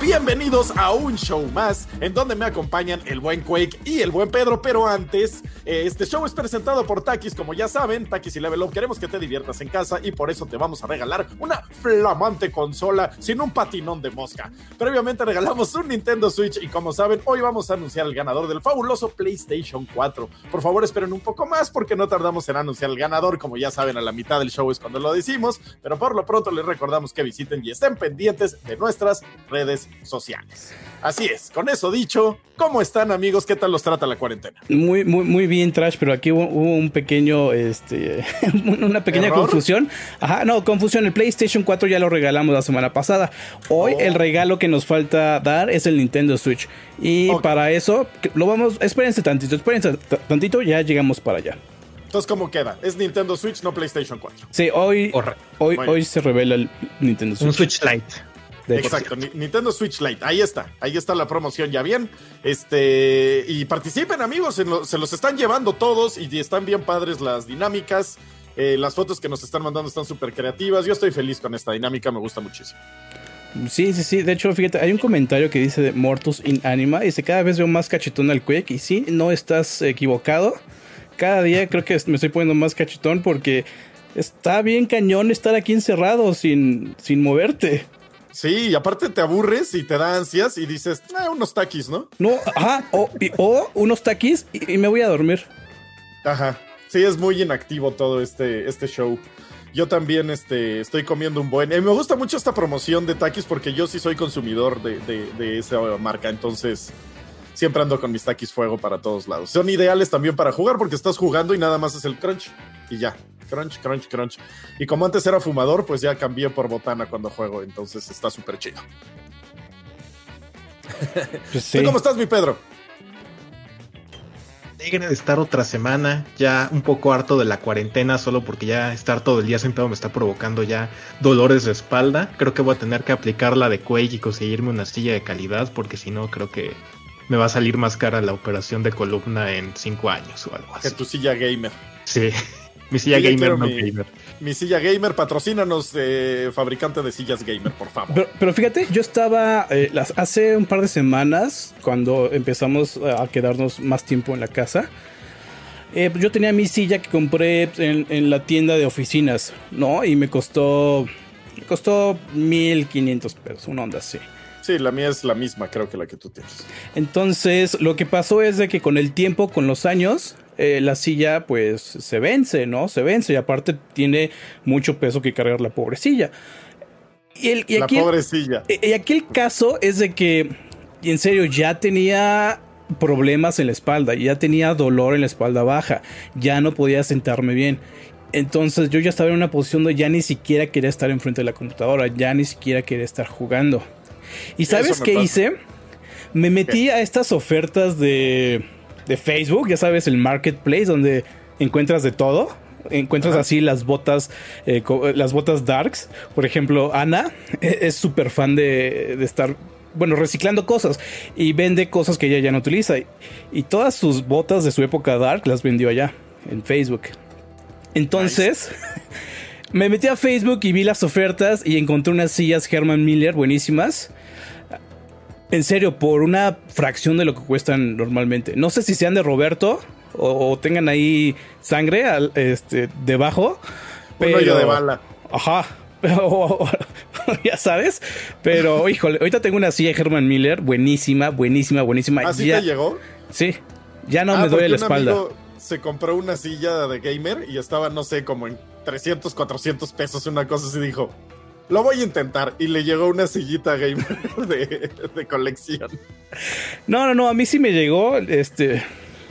bienvenidos a un show más en donde me acompañan el buen Quake y el buen Pedro. Pero antes, este show es presentado por Takis, como ya saben, Takis y Level Up. Queremos que te diviertas en casa y por eso te vamos a regalar una flamante consola sin un patinón de mosca. Previamente regalamos un Nintendo Switch y como saben, hoy vamos a anunciar el ganador del fabuloso PlayStation 4. Por favor, esperen un poco más porque no tardamos en anunciar el ganador. Como ya saben, a la mitad del show es cuando lo decimos, pero por lo pronto les recordamos que visiten y estén pendientes de nuestras redes sociales. Así es, con eso dicho, ¿cómo están amigos? ¿Qué tal los trata la cuarentena? Muy, muy, muy bien, Trash, pero aquí hubo, un pequeño, este, una pequeña confusión. Ajá, no, confusión. El PlayStation 4 ya lo regalamos la semana pasada. Hoy el oh. regalo que nos falta dar es el Nintendo Switch. Y para eso, lo vamos, espérense tantito, espérense tantito, ya llegamos para allá. Entonces, ¿cómo queda? Es Nintendo Switch, no PlayStation 4. Sí, hoy, hoy, hoy se revela el Nintendo Switch. Un Switch Lite. Exacto, Nintendo Switch Lite. Ahí está, ahí está la promoción ya bien. Este, y participen, amigos, se los están llevando todos y están bien padres las dinámicas. Eh, las fotos que nos están mandando están súper creativas. Yo estoy feliz con esta dinámica, me gusta muchísimo. Sí, sí, sí. De hecho, fíjate, hay un comentario que dice de Mortus in Anima. Y dice: Cada vez veo más cachetón al Quake. Y sí, no estás equivocado. Cada día creo que me estoy poniendo más cachetón porque está bien cañón estar aquí encerrado sin, sin moverte. Sí, y aparte te aburres y te da ansias y dices, ah, unos taquis, ¿no? No, ajá, o, unos taquis y, me voy a dormir. Ajá, sí, es muy inactivo todo este, este show. Yo también este, estoy comiendo un buen. Y me gusta mucho esta promoción de taquis porque yo sí soy consumidor de, de esa marca, entonces siempre ando con mis taquis fuego para todos lados. Son ideales también para jugar porque estás jugando y nada más es el crunch y ya crunch, crunch, crunch. Y como antes era fumador, pues ya cambié por botana cuando juego, entonces está súper chido. Pues ¿Cómo estás, mi Pedro? Alegre de estar otra semana, ya un poco harto de la cuarentena, solo porque ya estar todo el día sentado me está provocando ya dolores de espalda. Creo que voy a tener que aplicar la de Quake y conseguirme una silla de calidad, porque si no, creo que me va a salir más cara la operación de columna en cinco años o algo así. Que tu silla gamer. Sí. Mi silla gamer, no gamer. Mi silla gamer, patrocínanos, eh, fabricante de sillas gamer, por favor. Pero, fíjate, yo estaba eh, hace un par de semanas, cuando empezamos a quedarnos más tiempo en la casa, eh, yo tenía mi silla que compré en, la tienda de oficinas, ¿no? Y me costó, me costó 1500 pesos, una onda así. Sí, la mía es la misma, creo que la que tú tienes. Entonces, lo que pasó es de que con el tiempo, con los años, eh, la silla pues se vence, ¿no? Se vence y aparte tiene mucho peso que cargar la pobre silla. Y, el, y la pobre silla. Y, aquí el caso es de que, en serio, ya tenía problemas en la espalda, ya tenía dolor en la espalda baja, ya no podía sentarme bien. Entonces yo ya estaba en una posición donde ya ni siquiera quería estar enfrente de la computadora, ya ni siquiera quería estar jugando. ¿Y sabes qué hice? Me metí a estas ofertas de de Facebook, ya sabes, el marketplace donde encuentras de todo. Encuentras así las botas, eh, las botas darks. Por ejemplo, Ana es súper fan de, estar bueno, reciclando cosas y vende cosas que ella ya no utiliza. Y, todas sus botas de su época dark las vendió allá en Facebook. Entonces, me metí a Facebook y vi las ofertas y encontré unas sillas Herman Miller buenísimas. En serio, por una fracción de lo que cuestan normalmente. No sé si sean de Roberto o, tengan ahí sangre al, este, debajo. Pero, de bala. Ajá. ya sabes. Pero, híjole, ahorita tengo una silla de Herman Miller, buenísima, buenísima, buenísima. ¿Así te llegó? Sí. Ya no ah, me duele la espalda. se compró una silla de gamer y estaba, no sé, como en 300, 400 pesos, una cosa así, dijo, lo voy a intentar. Y le llegó una sillita gamer de, colección. No, no, no, a mí sí me llegó. Este,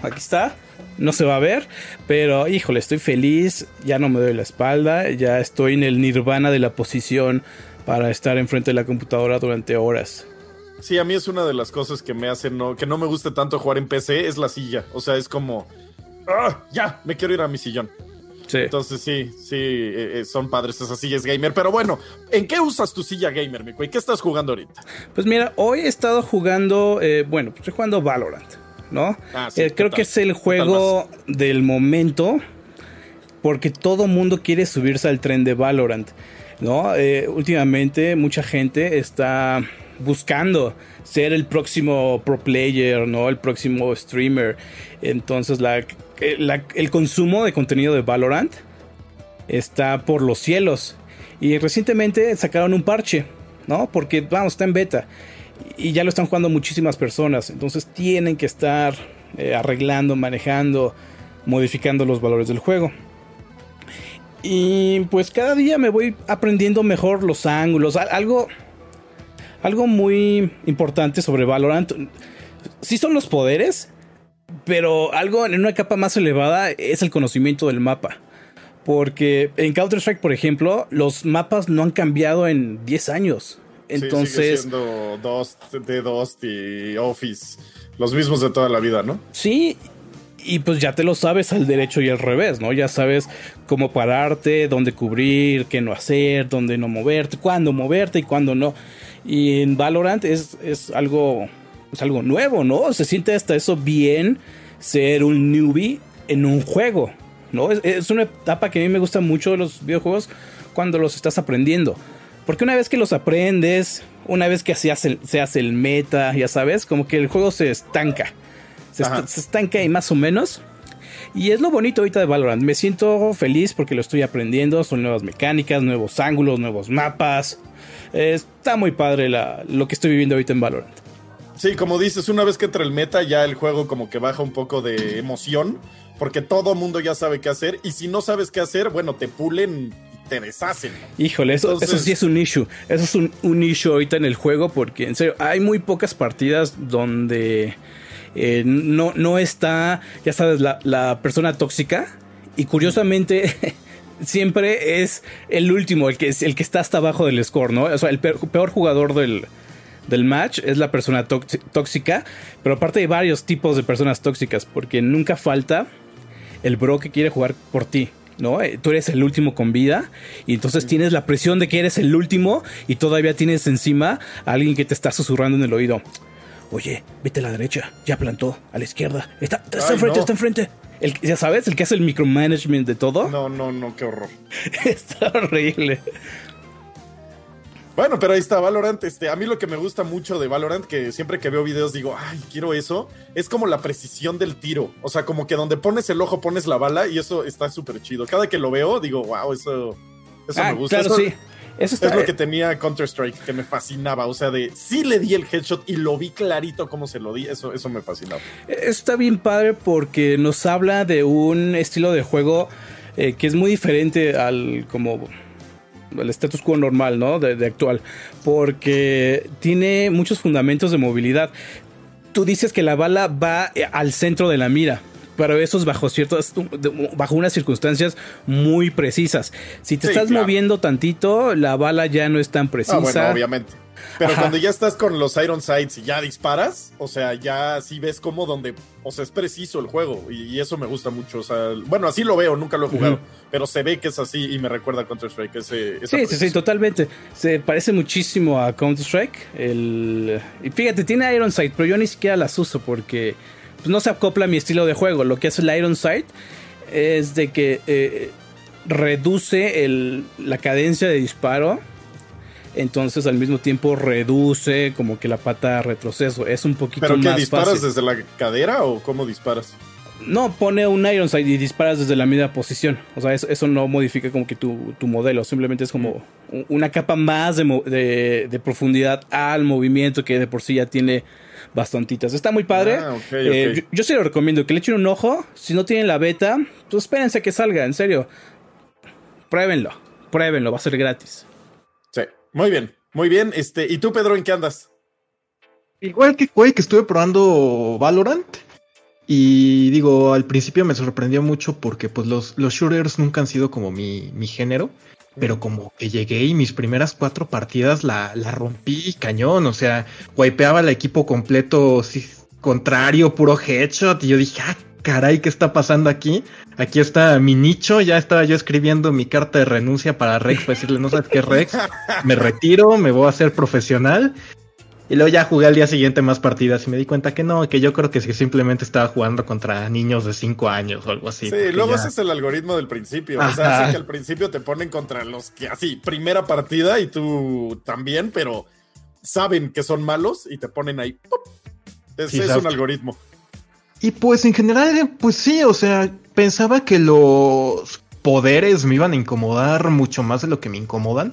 aquí está. No se va a ver, pero híjole, estoy feliz. Ya no me doy la espalda. Ya estoy en el nirvana de la posición para estar enfrente de la computadora durante horas. Sí, a mí es una de las cosas que me hacen no, que no me guste tanto jugar en PC, es la silla. O sea, es como, ¡Ah! ya, me quiero ir a mi sillón. Entonces sí, sí, eh, eh, son padres esas sillas gamer. Pero bueno, ¿en qué usas tu silla gamer, mi ¿Qué estás jugando ahorita? Pues mira, hoy he estado jugando, eh, bueno, estoy jugando Valorant, ¿no? Ah, creo que es el juego del momento porque todo mundo quiere subirse al tren de Valorant, ¿no? últimamente mucha gente está buscando ser el próximo pro player, ¿no? El próximo streamer. Entonces la, el consumo de contenido de Valorant está por los cielos. Y recientemente sacaron un parche, ¿no? Porque, vamos, está en beta. Y ya lo están jugando muchísimas personas. Entonces tienen que estar eh, arreglando, manejando, modificando los valores del juego. Y pues cada día me voy aprendiendo mejor los ángulos. Algo, algo muy importante sobre Valorant. Sí son los poderes, pero algo en una capa más elevada es el conocimiento del mapa. Porque en Counter-Strike, por ejemplo, los mapas no han cambiado en 10 años. Entonces. Sí, sigue siendo Dust, Dust y Office. Los mismos de toda la vida, ¿no? Sí, y pues ya te lo sabes al derecho y al revés, ¿no? Ya sabes cómo pararte, dónde cubrir, qué no hacer, dónde no moverte, cuándo moverte y cuándo no. Y en Valorant es, es algo, es algo nuevo, ¿no? Se siente hasta eso bien ser un newbie en un juego, ¿no? Es, una etapa que a mí me gusta mucho de los videojuegos cuando los estás aprendiendo. Porque una vez que los aprendes, una vez que se hace, se hace el meta, ya sabes, como que el juego se estanca se, estanca ahí más o menos. Y es lo bonito ahorita de Valorant. Me siento feliz porque lo estoy aprendiendo. Son nuevas mecánicas, nuevos ángulos, nuevos mapas. Está muy padre lo que estoy viviendo ahorita en Valorant. Sí, como dices, una vez que entra el meta, ya el juego como que baja un poco de emoción. Porque todo mundo ya sabe qué hacer. Y si no sabes qué hacer, bueno, te pulen y te deshacen. Híjole, eso, eso sí es un issue. Eso es un, un issue ahorita en el juego. Porque en serio, hay muy pocas partidas donde eh, no, no está, ya sabes, la, persona tóxica. Y curiosamente, siempre es el último, el que, el que está hasta abajo del score, ¿no? O sea, el peor, jugador del, del match es la persona tóxica, pero aparte hay varios tipos de personas tóxicas, porque nunca falta el bro que quiere jugar por ti. ¿No? Eh, tú eres el último con vida y entonces tienes la presión de que eres el último y todavía tienes encima a alguien que te está susurrando en el oído oye, vete a la derecha, ya plantó, a la izquierda, está, está enfrente, está enfrente. El, ya sabes, el que hace el micromanagement de todo. No, no, no, qué horror. está horrible. Bueno, pero ahí está Valorant. Este, a mí lo que me gusta mucho de Valorant, que siempre que veo videos digo, ay, quiero eso, es como la precisión del tiro. O sea, como que donde pones el ojo pones la bala y eso está súper chido. Cada que lo veo digo, wow, eso, eso ah, me gusta. Claro, sí. Eso es lo que tenía Counter-Strike, que me fascinaba. O sea, de sí le di el headshot y lo vi clarito cómo se lo di. Eso, eso me fascinaba. Está bien padre porque nos habla de un estilo de juego eh, que es muy diferente al como el status quo normal, ¿no? De, de, actual. Porque tiene muchos fundamentos de movilidad. Tú dices que la bala va eh, al centro de la mira pero eso es bajo ciertas, bajo unas circunstancias muy precisas. Si te estás moviendo tantito, la bala ya no es tan precisa. Ah, bueno, obviamente. Pero cuando ya estás con los Iron Sights y ya disparas, o sea, ya sí ves como donde, o sea, es preciso el juego y, eso me gusta mucho. O sea, bueno, así lo veo, nunca lo he jugado, pero se ve que es así y me recuerda a Counter-Strike. Ese, sí, sí, sí, totalmente. Se parece muchísimo a Counter-Strike. El... Y fíjate, tiene Iron Sight, pero yo ni siquiera las uso porque pues, no se acopla a mi estilo de juego. Lo que hace el Iron Sight es de que eh, reduce el, la cadencia de disparo. Entonces al mismo tiempo reduce como que la pata de retroceso. Es un poquito ¿Pero qué, disparas desde la cadera o cómo disparas? No, pone un Iron Sight y disparas desde la misma posición. O sea, eso, no modifica como que tu, modelo. Simplemente es como una capa más de, de profundidad al movimiento que de por sí ya tiene bastantitas. Está muy padre. Ah, eh, yo, sí lo recomiendo, que le echen un ojo. Si no tienen la beta, pues espérense que salga, en serio. Pruébenlo, pruébenlo, va a ser gratis. Sí, muy bien, muy bien. Este, ¿y tú, Pedro, en qué andas? Igual que que estuve probando Valorant. Y digo, al principio me sorprendió mucho porque pues los, los shooters nunca han sido como mi, mi género pero como que llegué y mis primeras cuatro partidas la, la rompí cañón, o sea, wipeaba al equipo completo contrario, puro headshot, y yo dije, ah, caray, ¿qué está pasando aquí? Aquí está mi nicho, ya estaba yo escribiendo mi carta de renuncia para Rex, para decirle, no sabes qué Rex, me retiro, me voy a hacer profesional, y luego ya jugué al día siguiente más partidas y me di cuenta que no, que yo creo que simplemente estaba jugando contra niños de 5 años o algo así. Sí, luego ese es el algoritmo del principio. O sea, hace que al principio te ponen contra los que así, primera partida y tú también, pero saben que son malos y te ponen ahí. Es, es un algoritmo. Y pues en general, pues sí, o sea, pensaba que los poderes me iban a incomodar mucho más de lo que me incomodan.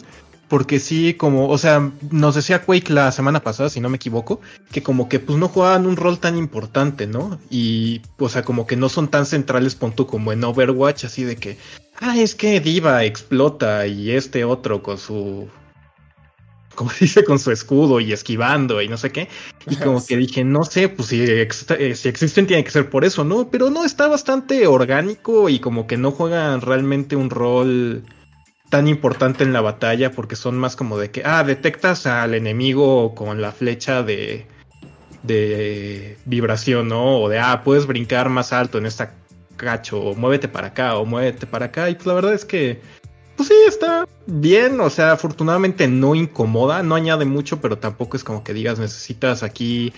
Porque sí, como, o sea, nos decía Quake la semana pasada, si no me equivoco, que como que pues no jugaban un rol tan importante, ¿no? Y, o sea, como que no son tan centrales, punto como en Overwatch, así de que, ah, es que Diva explota y este otro con su como dice, con su escudo y esquivando y no sé qué. Y como que dije, no sé, pues si, eh, si, existen tiene que ser por eso, ¿no? Pero no, está bastante orgánico y como que no juegan realmente un rol tan importante en la batalla porque son más como de que, ah, detectas al enemigo con la flecha de, de vibración, ¿no? O de, ah, puedes brincar más alto en esta cacho, o muévete para acá, o muévete para acá. Y pues la verdad es que pues sí, está bien, o sea, afortunadamente no incomoda, no añade mucho, pero tampoco es como que digas necesitas aquí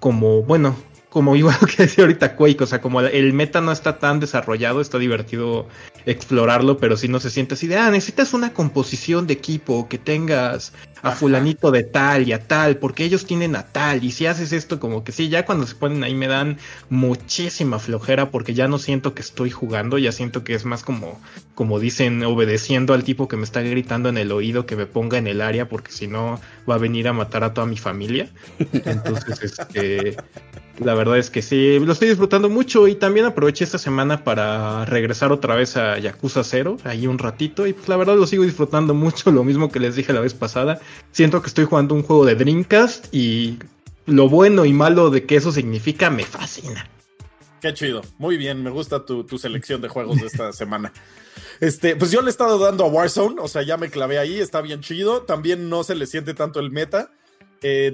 como, bueno, como igual que decía ahorita Quake, o sea, como el meta no está tan desarrollado, está divertido explorarlo, pero si no se siente así de, ah, necesitas una composición de equipo, que tengas a fulanito de tal y a tal, porque ellos tienen a tal, y si haces esto como que sí, ya cuando se ponen ahí me dan muchísima flojera porque ya no siento que estoy jugando, ya siento que es más como, como dicen, obedeciendo al tipo que me está gritando en el oído que me ponga en el área porque si no va a venir a matar a toda mi familia. Entonces, este la verdad es que sí, lo estoy disfrutando mucho y también aproveché esta semana para regresar otra vez a Yakuza 0, ahí un ratito, y pues la verdad lo sigo disfrutando mucho, lo mismo que les dije la vez pasada. Siento que estoy jugando un juego de Dreamcast y lo bueno y malo de que eso significa me fascina. Qué chido, muy bien, me gusta tu, tu selección de juegos de esta semana. Este, pues yo le he estado dando a Warzone, o sea, ya me clavé ahí, está bien chido. También no se le siente tanto el meta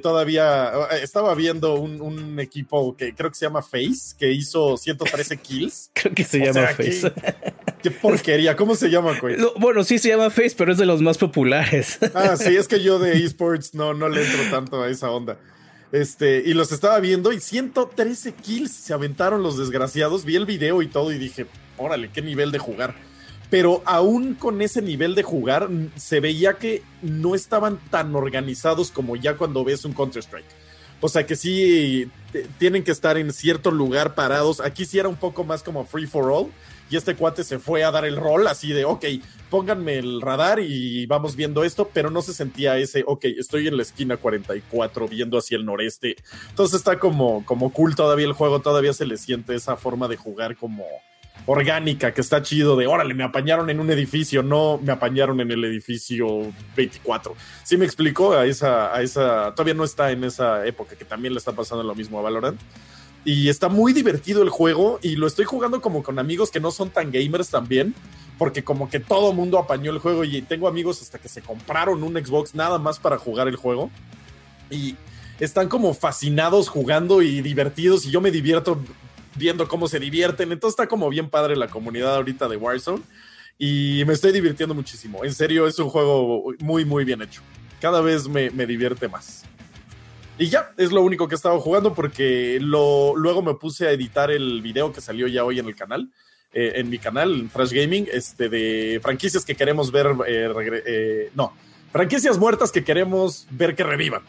todavía eh, estaba viendo un, equipo que creo que se llama Face, que hizo 113 kills. creo que se llama Face. Qué, porquería, ¿cómo se llama, güey? bueno, sí se llama Face, pero es de los más populares. ah, sí, es que yo de esports no, no le entro tanto a esa onda. Este, y los estaba viendo y 113 kills se aventaron los desgraciados. Vi el video y todo y dije, órale, qué nivel de jugar pero aún con ese nivel de jugar, se veía que no estaban tan organizados como ya cuando ves un Counter-Strike. O sea que sí tienen que estar en cierto lugar parados. Aquí sí era un poco más como free for all. Y este cuate se fue a dar el rol así de, ok, pónganme el radar y vamos viendo esto, pero no se sentía ese, ok, estoy en la esquina 44 viendo hacia el noreste. Entonces está como, como cool todavía el juego, todavía se le siente esa forma de jugar como, orgánica, que está chido de, órale, me apañaron en un edificio, no me apañaron en el edificio 24. Sí me explicó a esa, a esa, todavía no está en esa época, que también le está pasando lo mismo a Valorant. Y está muy divertido el juego y lo estoy jugando como con amigos que no son tan gamers también, porque como que todo mundo apañó el juego y tengo amigos hasta que se compraron un Xbox nada más para jugar el juego. Y están como fascinados jugando y divertidos y yo me divierto viendo cómo se divierten. Entonces está como bien padre la comunidad ahorita de Warzone y me estoy divirtiendo muchísimo. En serio, es un juego muy, muy bien hecho. Cada vez me, divierte más. Y ya, es lo único que he estado jugando porque lo, luego me puse a editar el video que salió ya hoy en el canal, eh, en mi canal, en Fresh Gaming, este, de franquicias que queremos ver, eh, eh, no, franquicias muertas que queremos ver que revivan.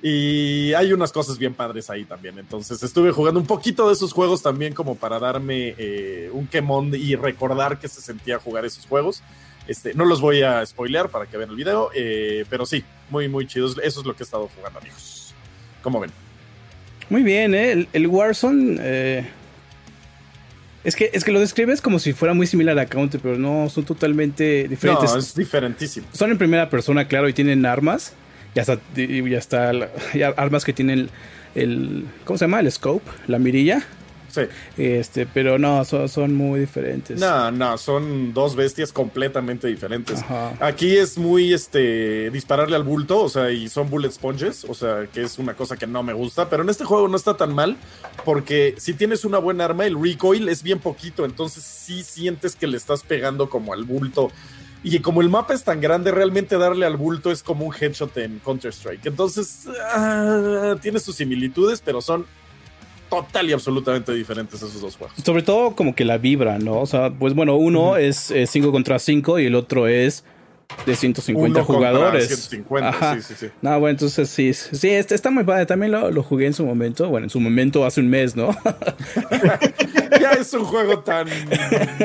Y hay unas cosas bien padres ahí también. Entonces estuve jugando un poquito de esos juegos también como para darme eh, un quemón y recordar que se sentía jugar esos juegos. Este, no los voy a spoilear para que vean el video, eh, pero sí, muy, muy chidos. Eso es lo que he estado jugando, amigos. ¿Cómo ven? Muy bien, ¿eh? El, Warzone... Eh, es que, es que lo describes como si fuera muy similar a Counter, pero no, son totalmente diferentes. No, es diferentísimo. Son en primera persona, claro, y tienen armas ya está, ya está armas que tienen el, ¿cómo se llama? El scope, la mirilla. Sí. Este, pero no, son, muy diferentes. No, no, son dos bestias completamente diferentes. Aquí es muy este dispararle al bulto, o sea, y son bullet sponges, o sea, que es una cosa que no me gusta, pero en este juego no está tan mal porque si tienes una buena arma, el recoil es bien poquito, entonces sí sientes que le estás pegando como al bulto y como el mapa es tan grande, realmente darle al bulto es como un headshot en Counter-Strike. Entonces, ah, tiene sus similitudes, pero son total y absolutamente diferentes esos dos juegos. Sobre todo como que la vibra, ¿no? O sea, pues bueno, uno es 5 contra 5 y el otro es de 150 Uno jugadores. 150, Ajá. sí, sí, sí. No, bueno, entonces sí, sí, este está muy padre. También lo, lo jugué en su momento. Bueno, en su momento hace un mes, ¿no? Ya es un juego tan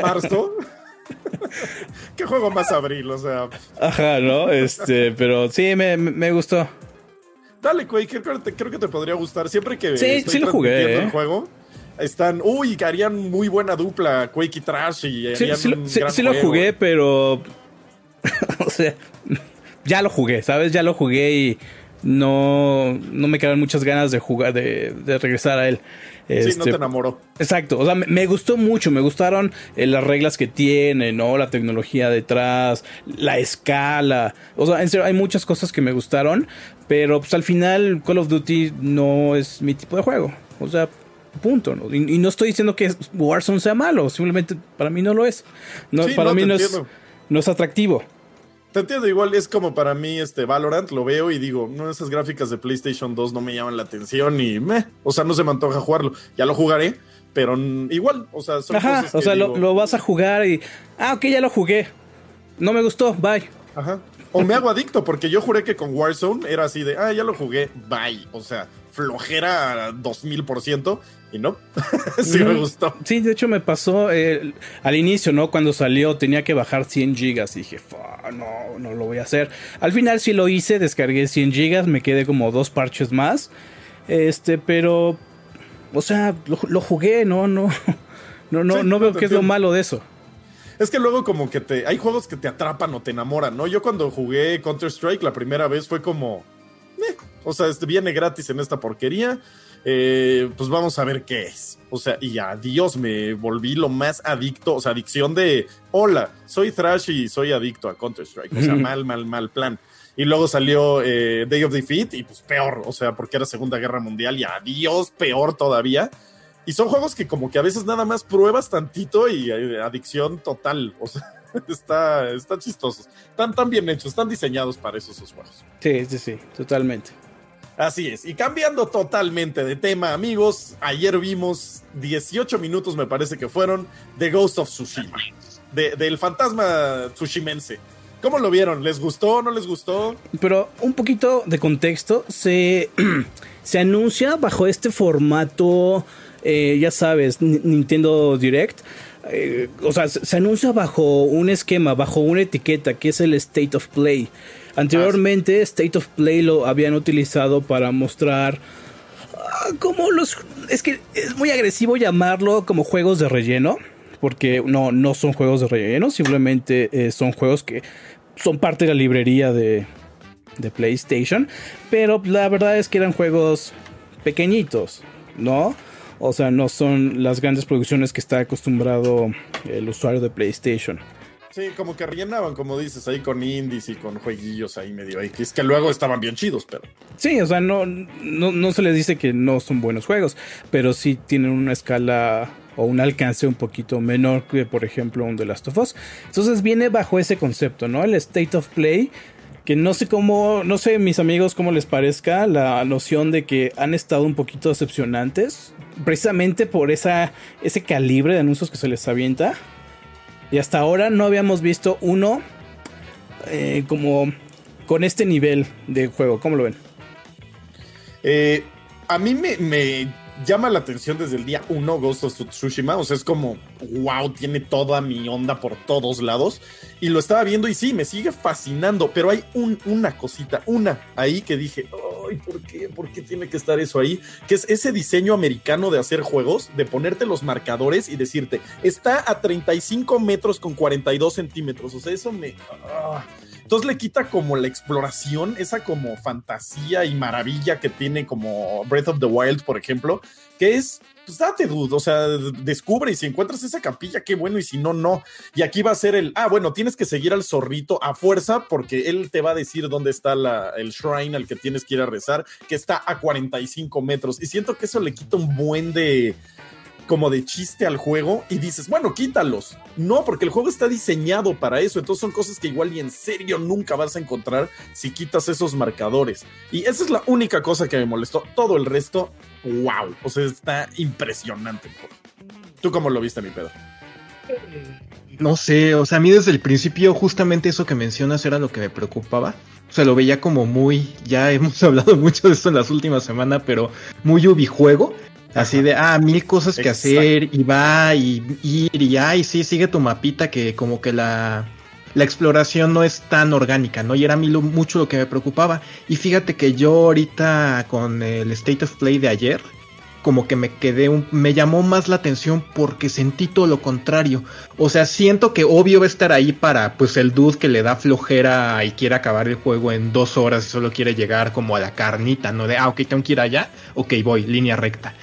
marzo. ¿Qué juego más abril? O sea, Ajá, ¿no? Este, pero sí, me, me- gustó. dale, Quake, creo, que te- creo que te podría gustar. Siempre que Sí, estoy sí lo jugué, transmitiendo ¿eh? el juego, están, uy, que harían muy buena dupla Quake y Trash y Sí, harían sí un sí- gran sí lo jugué, pero. o sea, ya lo jugué, ¿sabes? Ya lo jugué y no, no me quedaron muchas ganas de jugar, de, de regresar a él. Sí, no Este, te enamoró. Exacto, o sea, me, me gustó mucho, me gustaron eh, las reglas que tiene, ¿no? La tecnología detrás, la escala, o sea, en serio, hay muchas cosas que me gustaron, pero pues al final Call of Duty no es mi tipo de juego, o sea, punto, ¿no? Y, y no estoy diciendo que Warzone sea malo, simplemente para mí no lo es, no, Sí, para no, mí no es, no es atractivo. Te entiendo, igual es como para mí este Valorant, lo veo y digo, no, esas gráficas de PlayStation 2 no me llaman la atención y meh, o sea, no se me antoja jugarlo. Ya lo jugaré, pero igual, o sea, son Ajá, cosas o que sea, lo, digo, lo vas a jugar y, ah, ok, ya lo jugué, no me gustó, bye. Ajá. O me hago adicto, porque yo juré que con Warzone era así de, ah, ya lo jugué, bye. O sea, flojera 2000% y no. sí me gustó. Sí, de hecho me pasó eh, al inicio, ¿no? Cuando salió tenía que bajar 100 gigas y dije, "Fa, no, no lo voy a hacer. Al final sí lo hice, descargué 100 gigas, me quedé como dos parches más. Este, pero, o sea, lo, lo jugué, no, no, no, no, Sí, no veo qué es lo malo de eso. Es que luego como que te... Hay juegos que te atrapan o te enamoran, ¿no? Yo cuando jugué Counter-Strike la primera vez fue como... "Meh". O sea, este viene gratis en esta porquería. eh, pues vamos a ver qué es. O sea, y adiós, me volví lo más adicto. O sea, adicción de... Hola, soy Thrash y soy adicto a Counter-Strike. O sea, mal, mal, mal plan. Y luego salió eh, Day of Defeat y pues peor. O sea, porque era Segunda Guerra Mundial y adiós, peor todavía. Y son juegos que como que a veces nada más pruebas tantito y eh, adicción total. O sea, está, están chistosos. Están tan bien hechos, están diseñados para esos, esos juegos. Sí, sí, sí, totalmente. Así es. Y cambiando totalmente de tema, amigos, ayer vimos 18 minutos, me parece que fueron, de Ghost of Tsushima. De- del fantasma tsushimense. ¿Cómo lo vieron? ¿Les gustó? ¿No les gustó? Pero un poquito de contexto, se, se anuncia bajo este formato, eh, ya sabes, Ni- Nintendo Direct. eh, o sea, se, se anuncia bajo un esquema, bajo una etiqueta que es el State of Play. Anteriormente, State of Play lo habían utilizado para mostrar ah, como los... Es que es muy agresivo llamarlo como juegos de relleno, porque no, no son juegos de relleno, simplemente eh, son juegos que son parte de la librería de, de PlayStation, pero la verdad es que eran juegos pequeñitos, ¿no? O sea, no son las grandes producciones que está acostumbrado el usuario de PlayStation. Sí, como que rellenaban, como dices, ahí con indies y con jueguillos ahí medio X, que luego estaban bien chidos, pero... Sí, o sea, no, no, no se les dice que no son buenos juegos, pero sí tienen una escala o un alcance un poquito menor que, por ejemplo, un The Last of Us. Entonces viene bajo ese concepto, ¿no? El State of Play, que no sé cómo, no sé, mis amigos, cómo les parezca la noción de que han estado un poquito decepcionantes, precisamente por esa, ese calibre de anuncios que se les avienta. Y hasta ahora no habíamos visto uno eh, como con este nivel de juego. ¿Cómo lo ven? Eh, a mí me, me llama la atención desde el día 1 Ghost of Tsushima. O sea, es como, wow, tiene toda mi onda por todos lados. Y lo estaba viendo y sí, me sigue fascinando. Pero hay un- una cosita, una ahí que dije, ay, ¿por qué? ¿Por qué tiene que estar eso ahí? Que es ese diseño americano de hacer juegos, de ponerte los marcadores y decirte, está a 35 metros con 42 centímetros. O sea, eso me... ah. Entonces le quita como la exploración, esa como fantasía y maravilla que tiene como Breath of the Wild, por ejemplo, que es, pues date, dude, o sea, descubre y si encuentras esa capilla, qué bueno, y si no, no. Y aquí va a ser el, ah, bueno, tienes que seguir al zorrito a fuerza porque él te va a decir dónde está el shrine al que tienes que ir a rezar, que está a 45 metros. Y siento que eso le quita un buen de como de chiste al juego y dices, bueno, quítalos. No, porque el juego está diseñado para eso. Entonces son cosas que igual y en serio nunca vas a encontrar si quitas esos marcadores. Y esa es la única cosa que me molestó. Todo el resto, wow. O sea, está impresionante. el. ¿Tú cómo lo viste, mi Pedro? No sé, o sea, a mí desde el principio justamente eso que mencionas era lo que me preocupaba. O sea, lo veía como muy, ya hemos hablado mucho de esto en las últimas semanas, pero muy ubijuego. Así de, ah, mil cosas que hacer y va y ir y ay, sí, sigue tu mapita que como que la, la exploración no es tan orgánica, ¿no? Y era a mí mucho lo que me preocupaba. Y fíjate que yo ahorita con el State of Play de ayer, como que me quedé, un, me llamó más la atención porque sentí todo lo contrario. O sea, siento que obvio va a estar ahí para pues el dude que le da flojera y quiere acabar el juego en dos horas y solo quiere llegar como a la carnita, ¿no? De, ah, ok, tengo que ir allá, ok, voy, línea recta.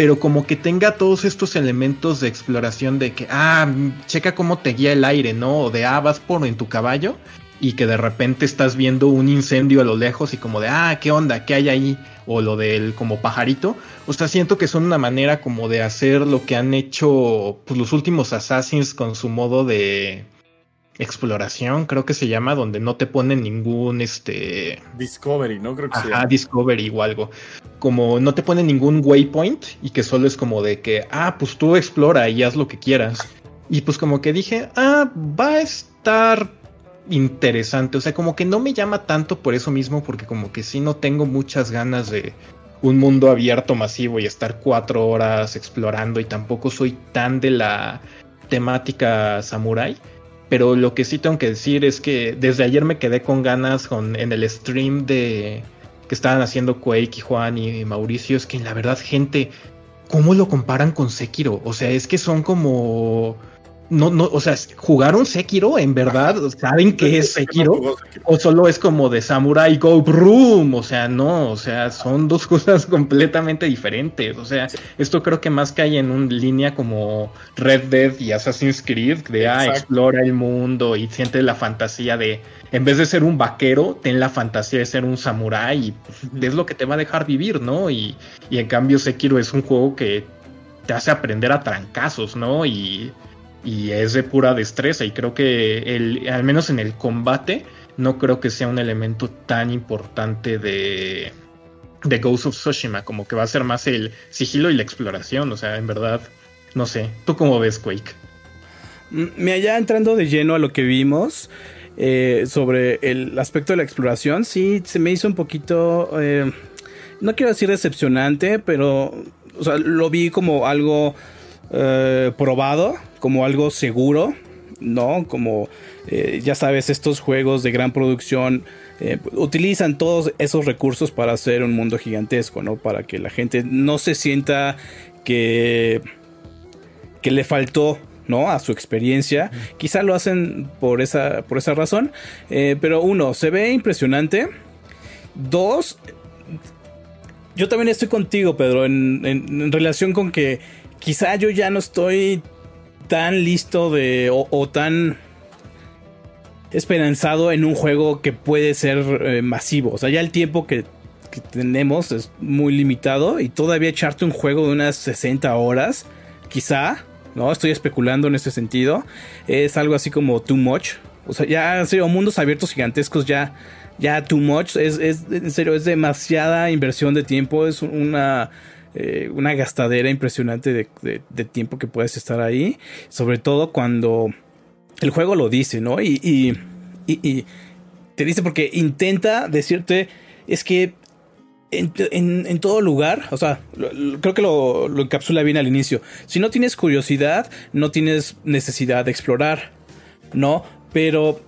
Pero como que tenga todos estos elementos de exploración de que, ah, checa cómo te guía el aire, ¿no? O de, ah, vas por en tu caballo y que de repente estás viendo un incendio a lo lejos y como de, ah, ¿qué onda? ¿Qué hay ahí? O lo del como pajarito. O sea, siento que son una manera como de hacer lo que han hecho pues, los últimos Assassins con su modo de exploración, creo que se llama, donde no te ponen ningún este Discovery, ¿no? Creo que Ajá, Discovery o algo. Como no te ponen ningún waypoint y que solo es como de que, ah, pues tú explora y haz lo que quieras. Y pues como que dije, ah, va a estar interesante. O sea, como que no me llama tanto por eso mismo, porque como que sí no tengo muchas ganas de un mundo abierto masivo y estar cuatro horas explorando y tampoco soy tan de la temática samurai. Pero lo que sí tengo que decir es que desde ayer me quedé con ganas con, en el stream de que estaban haciendo Quake y Juan y Mauricio. Es que la verdad, gente, ¿cómo lo comparan con Sekiro? O sea, es que son como no, no, o sea, ¿jugaron Sekiro? ¿En verdad? ¿Saben qué es Sekiro? ¿O solo es como de Samurai Go Broom? O sea, no, o sea, son dos cosas completamente diferentes. O sea, esto creo que más cae en una línea como Red Dead y Assassin's Creed, de ah, explora el mundo y siente la fantasía de, en vez de ser un vaquero, ten la fantasía de ser un samurái y pues, es lo que te va a dejar vivir, ¿no? Y, y en cambio Sekiro es un juego que te hace aprender a trancazos, ¿no? Y y es de pura destreza y creo que el, al menos en el combate no creo que sea un elemento tan importante de, de Ghost of Tsushima, como que va a ser más el sigilo y la exploración, o sea, en verdad, no sé, ¿tú cómo ves Quake? Mm, me allá entrando de lleno a lo que vimos eh, sobre el aspecto de la exploración, sí, se me hizo un poquito, eh, no quiero decir decepcionante, pero, o sea, lo vi como algo eh, probado como algo seguro, ¿no? Como eh, ya sabes, estos juegos de gran producción eh, utilizan todos esos recursos para hacer un mundo gigantesco, ¿no? Para que la gente no se sienta que, que le faltó ¿no? a su experiencia. Quizá lo hacen por esa, por esa razón. pero uno, se ve impresionante. Dos, yo también estoy contigo, Pedro, en relación con que quizá yo ya no estoy tan listo de o, tan esperanzado en un juego que puede ser eh, masivo. O sea, ya el tiempo que, tenemos es muy limitado y todavía echarte un juego de unas 60 horas, quizá, no estoy especulando en este sentido, es algo así como too much. O sea, ya en serio, mundos abiertos gigantescos ya ya too much, es, es en serio es demasiada inversión de tiempo, es una eh, una gastadera impresionante de, tiempo que puedes estar ahí. Sobre todo cuando el juego lo dice, ¿no? Y, y, te dice porque intenta decirte, es que en, todo lugar, o sea, creo que lo, lo, encapsula bien al inicio. Si no tienes curiosidad, no tienes necesidad de explorar, ¿no? Pero,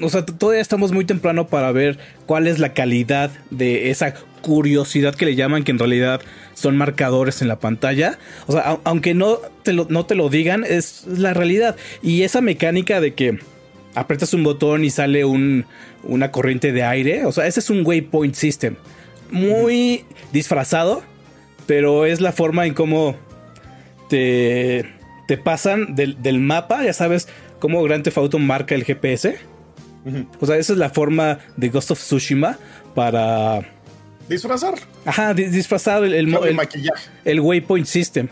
o sea, todavía estamos muy temprano para ver cuál es la calidad de esa curiosidad que le llaman, que en realidad son marcadores en la pantalla. O sea, aunque no te lo, no te lo digan, es la realidad. Y esa mecánica de que apretas un botón y sale un, una corriente de aire, o sea, ese es un waypoint system. Muy disfrazado, pero es la forma en cómo te, te pasan del, mapa, ya sabes cómo Grand Theft Auto marca el GPS. O sea, esa es la forma de Ghost of Tsushima para Disfrazar. Ajá, disfrazar el, el, el, maquillaje. el waypoint system.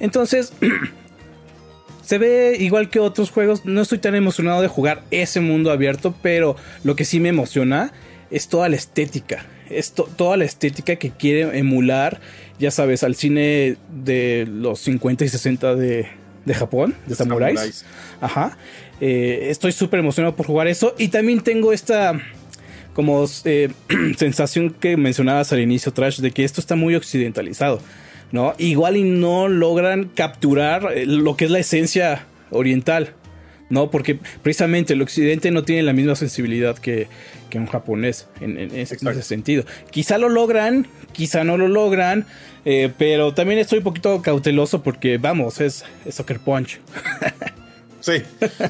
Entonces, se ve igual que otros juegos. No estoy tan emocionado de jugar ese mundo abierto, pero lo que sí me emociona es toda la estética. Es toda la estética que quiere emular, ya sabes, al cine de los 50 y 60 de, de Japón, de, samuráis. Ajá. Eh, estoy súper emocionado por jugar eso. Y también tengo esta como eh, sensación que mencionabas al inicio, Trash, de que esto está muy occidentalizado. ¿no? Igual y no logran capturar eh, lo que es la esencia oriental. ¿no? Porque precisamente el occidente no tiene la misma sensibilidad que, un japonés en, ese, sentido. Quizá lo logran, quizá no lo logran, eh, pero también estoy un poquito cauteloso porque, vamos, es, Soccer Punch. Sí,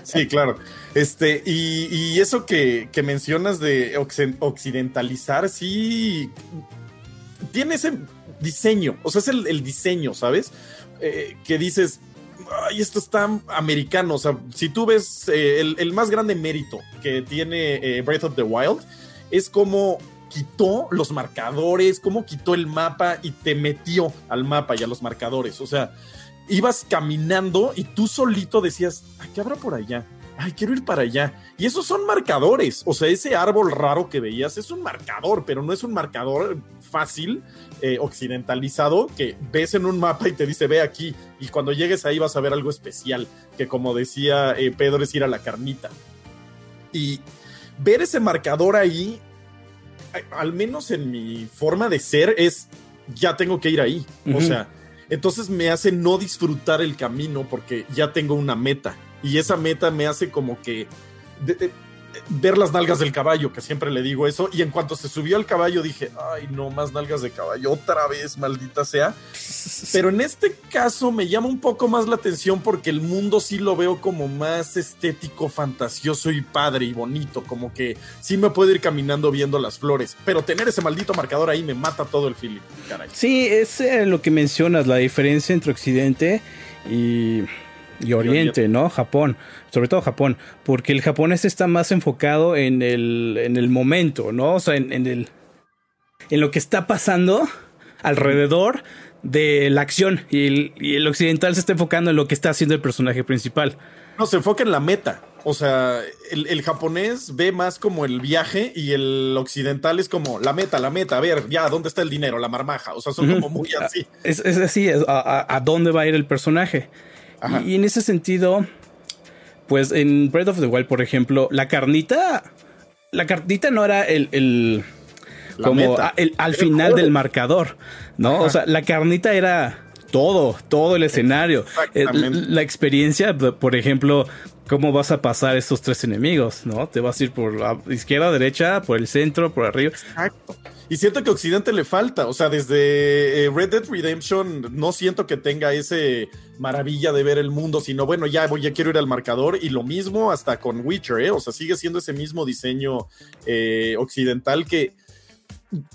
sí, claro. Este, y, eso que, mencionas de occidentalizar, sí, tiene ese diseño, o sea, es el, diseño, ¿sabes? Eh, que dices, ay, esto está americano. O sea, si tú ves eh, el, más grande mérito que tiene eh, Breath of the Wild, es como quitó los marcadores, cómo quitó el mapa y te metió al mapa y a los marcadores. O sea, ibas caminando y tú solito decías, ay, ¿qué habrá por allá? Ay, quiero ir para allá. Y esos son marcadores. O sea, ese árbol raro que veías es un marcador, pero no es un marcador fácil eh, occidentalizado que ves en un mapa y te dice ve aquí y cuando llegues ahí vas a ver algo especial que como decía eh, Pedro es ir a la carnita y ver ese marcador ahí al menos en mi forma de ser es ya tengo que ir ahí o sea entonces me hace no disfrutar el camino porque ya tengo una meta y esa meta me hace como que ver las nalgas del caballo, que siempre le digo eso, y en cuanto se subió al caballo dije, ay, no, más nalgas de caballo, otra vez, maldita sea. Pero en este caso me llama un poco más la atención porque el mundo sí lo veo como más estético, fantasioso y padre y bonito, como que sí me puedo ir caminando viendo las flores, pero tener ese maldito marcador ahí me mata todo el feeling, caray. Sí, es eh, lo que mencionas, la diferencia entre Occidente y y Oriente, ¿no? Japón, sobre todo Japón, porque el japonés está más enfocado en el, en el momento, ¿no? O sea, en, el, en lo que está pasando alrededor de la acción y el, y el occidental se está enfocando en lo que está haciendo el personaje principal. No, se enfoca en la meta. O sea, el, japonés ve más como el viaje y el occidental es como la meta, la meta. A ver, ya, ¿dónde está el dinero? La marmaja. O sea, son como muy así. Es, así, a, dónde va a ir el personaje. Y, en ese sentido, pues en Breath of the Wild, por ejemplo, la carnita, la carnita no era el, como el, al final del marcador, ¿no? O sea, la carnita era todo, todo el escenario. Eh, la experiencia, por ejemplo, cómo vas a pasar estos tres enemigos, ¿no? Te vas a ir por la izquierda, derecha, por el centro, por arriba. Exacto. Y siento que Occidente le falta, o sea, desde eh, Red Dead Redemption no siento que tenga ese maravilla de ver el mundo, sino bueno, ya voy, ya quiero ir al marcador y lo mismo hasta con Witcher, ¿eh? O sea, sigue siendo ese mismo diseño eh, occidental que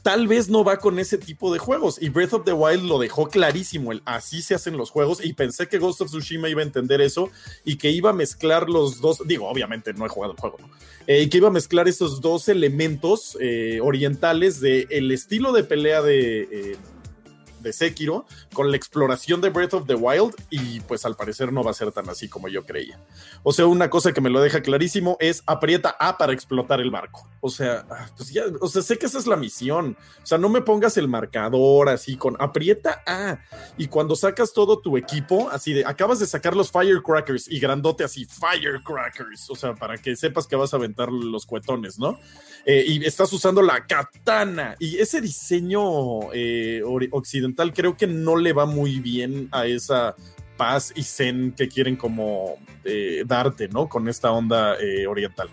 tal vez no va con ese tipo de juegos. Y Breath of the Wild lo dejó clarísimo, el así se hacen los juegos. Y pensé que Ghost of Tsushima iba a entender eso y que iba a mezclar los dos. Digo, obviamente no he jugado el juego, ¿no? Eh, y que iba a mezclar esos dos elementos eh, orientales del el estilo de pelea de, eh, de Sekiro con la exploración de Breath of the Wild y pues al parecer no va a ser tan así como yo creía. O sea, una cosa que me lo deja clarísimo es aprieta A para explotar el barco. O sea, ah, pues ya, o sea, sé que esa es la misión. O sea, no me pongas el marcador así con aprieta A y cuando sacas todo tu equipo, así de acabas de sacar los firecrackers y grandote así firecrackers, o sea, para que sepas que vas a aventar los cuetones, ¿no? Eh, y estás usando la katana y ese diseño eh, occidental creo que no le va muy bien a esa paz y zen que quieren como eh, darte, ¿no? Con esta onda eh, oriental.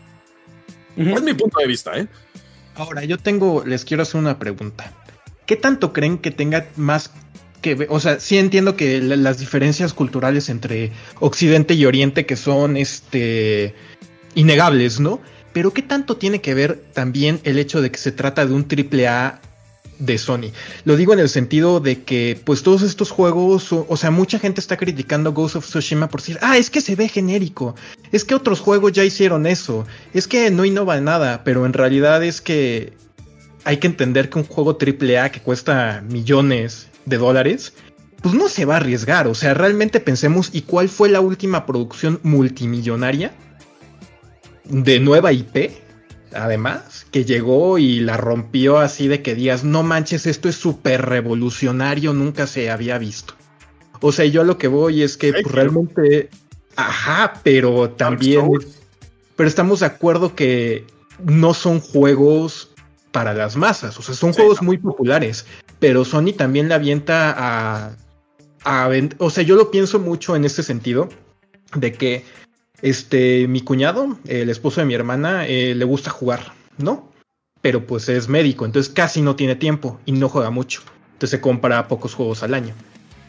Es mi punto de vista, ¿eh? Ahora, yo tengo, les quiero hacer una pregunta. ¿Qué tanto creen que tenga más que ver? O sea, sí entiendo que las diferencias culturales entre Occidente y Oriente que son, este, innegables, ¿no? Pero ¿qué tanto tiene que ver también el hecho de que se trata de un triple A de Sony. Lo digo en el sentido de que, pues todos estos juegos, o, sea, mucha gente está criticando Ghost of Tsushima por decir, ah, es que se ve genérico, es que otros juegos ya hicieron eso, es que no innova nada, pero en realidad es que hay que entender que un juego AAA que cuesta millones de dólares, pues no se va a arriesgar, o sea, realmente pensemos, ¿y cuál fue la última producción multimillonaria de nueva IP? Además, que llegó y la rompió así de que digas, no manches, esto es súper revolucionario, nunca se había visto. O sea, yo a lo que voy es que pues, realmente, ajá, pero también, pero estamos de acuerdo que no son juegos para las masas, o sea, son juegos muy populares, pero Sony también le avienta a, a, o sea, yo lo pienso mucho en este sentido, de que este, mi cuñado, el esposo de mi hermana, eh, le gusta jugar, ¿no? Pero pues es médico, entonces casi no tiene tiempo y no juega mucho. Entonces se compra pocos juegos al año.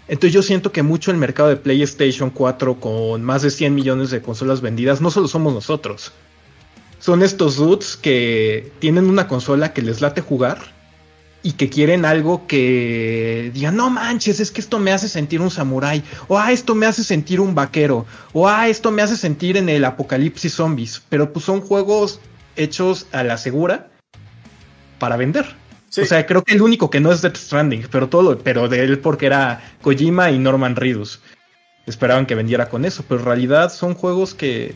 Entonces yo siento que mucho el mercado de PlayStation 4 con más de 100 millones de consolas vendidas no solo somos nosotros. Son estos dudes que tienen una consola que les late jugar y que quieren algo que digan, no manches, es que esto me hace sentir un samurái, o ah, esto me hace sentir un vaquero, o ah, esto me hace sentir en el apocalipsis zombies, pero pues son juegos hechos a la segura para vender. O sea, creo que el único que no es Death Stranding, pero todo, pero de él porque era Kojima y Norman Reedus. Esperaban que vendiera con eso, pero en realidad son juegos que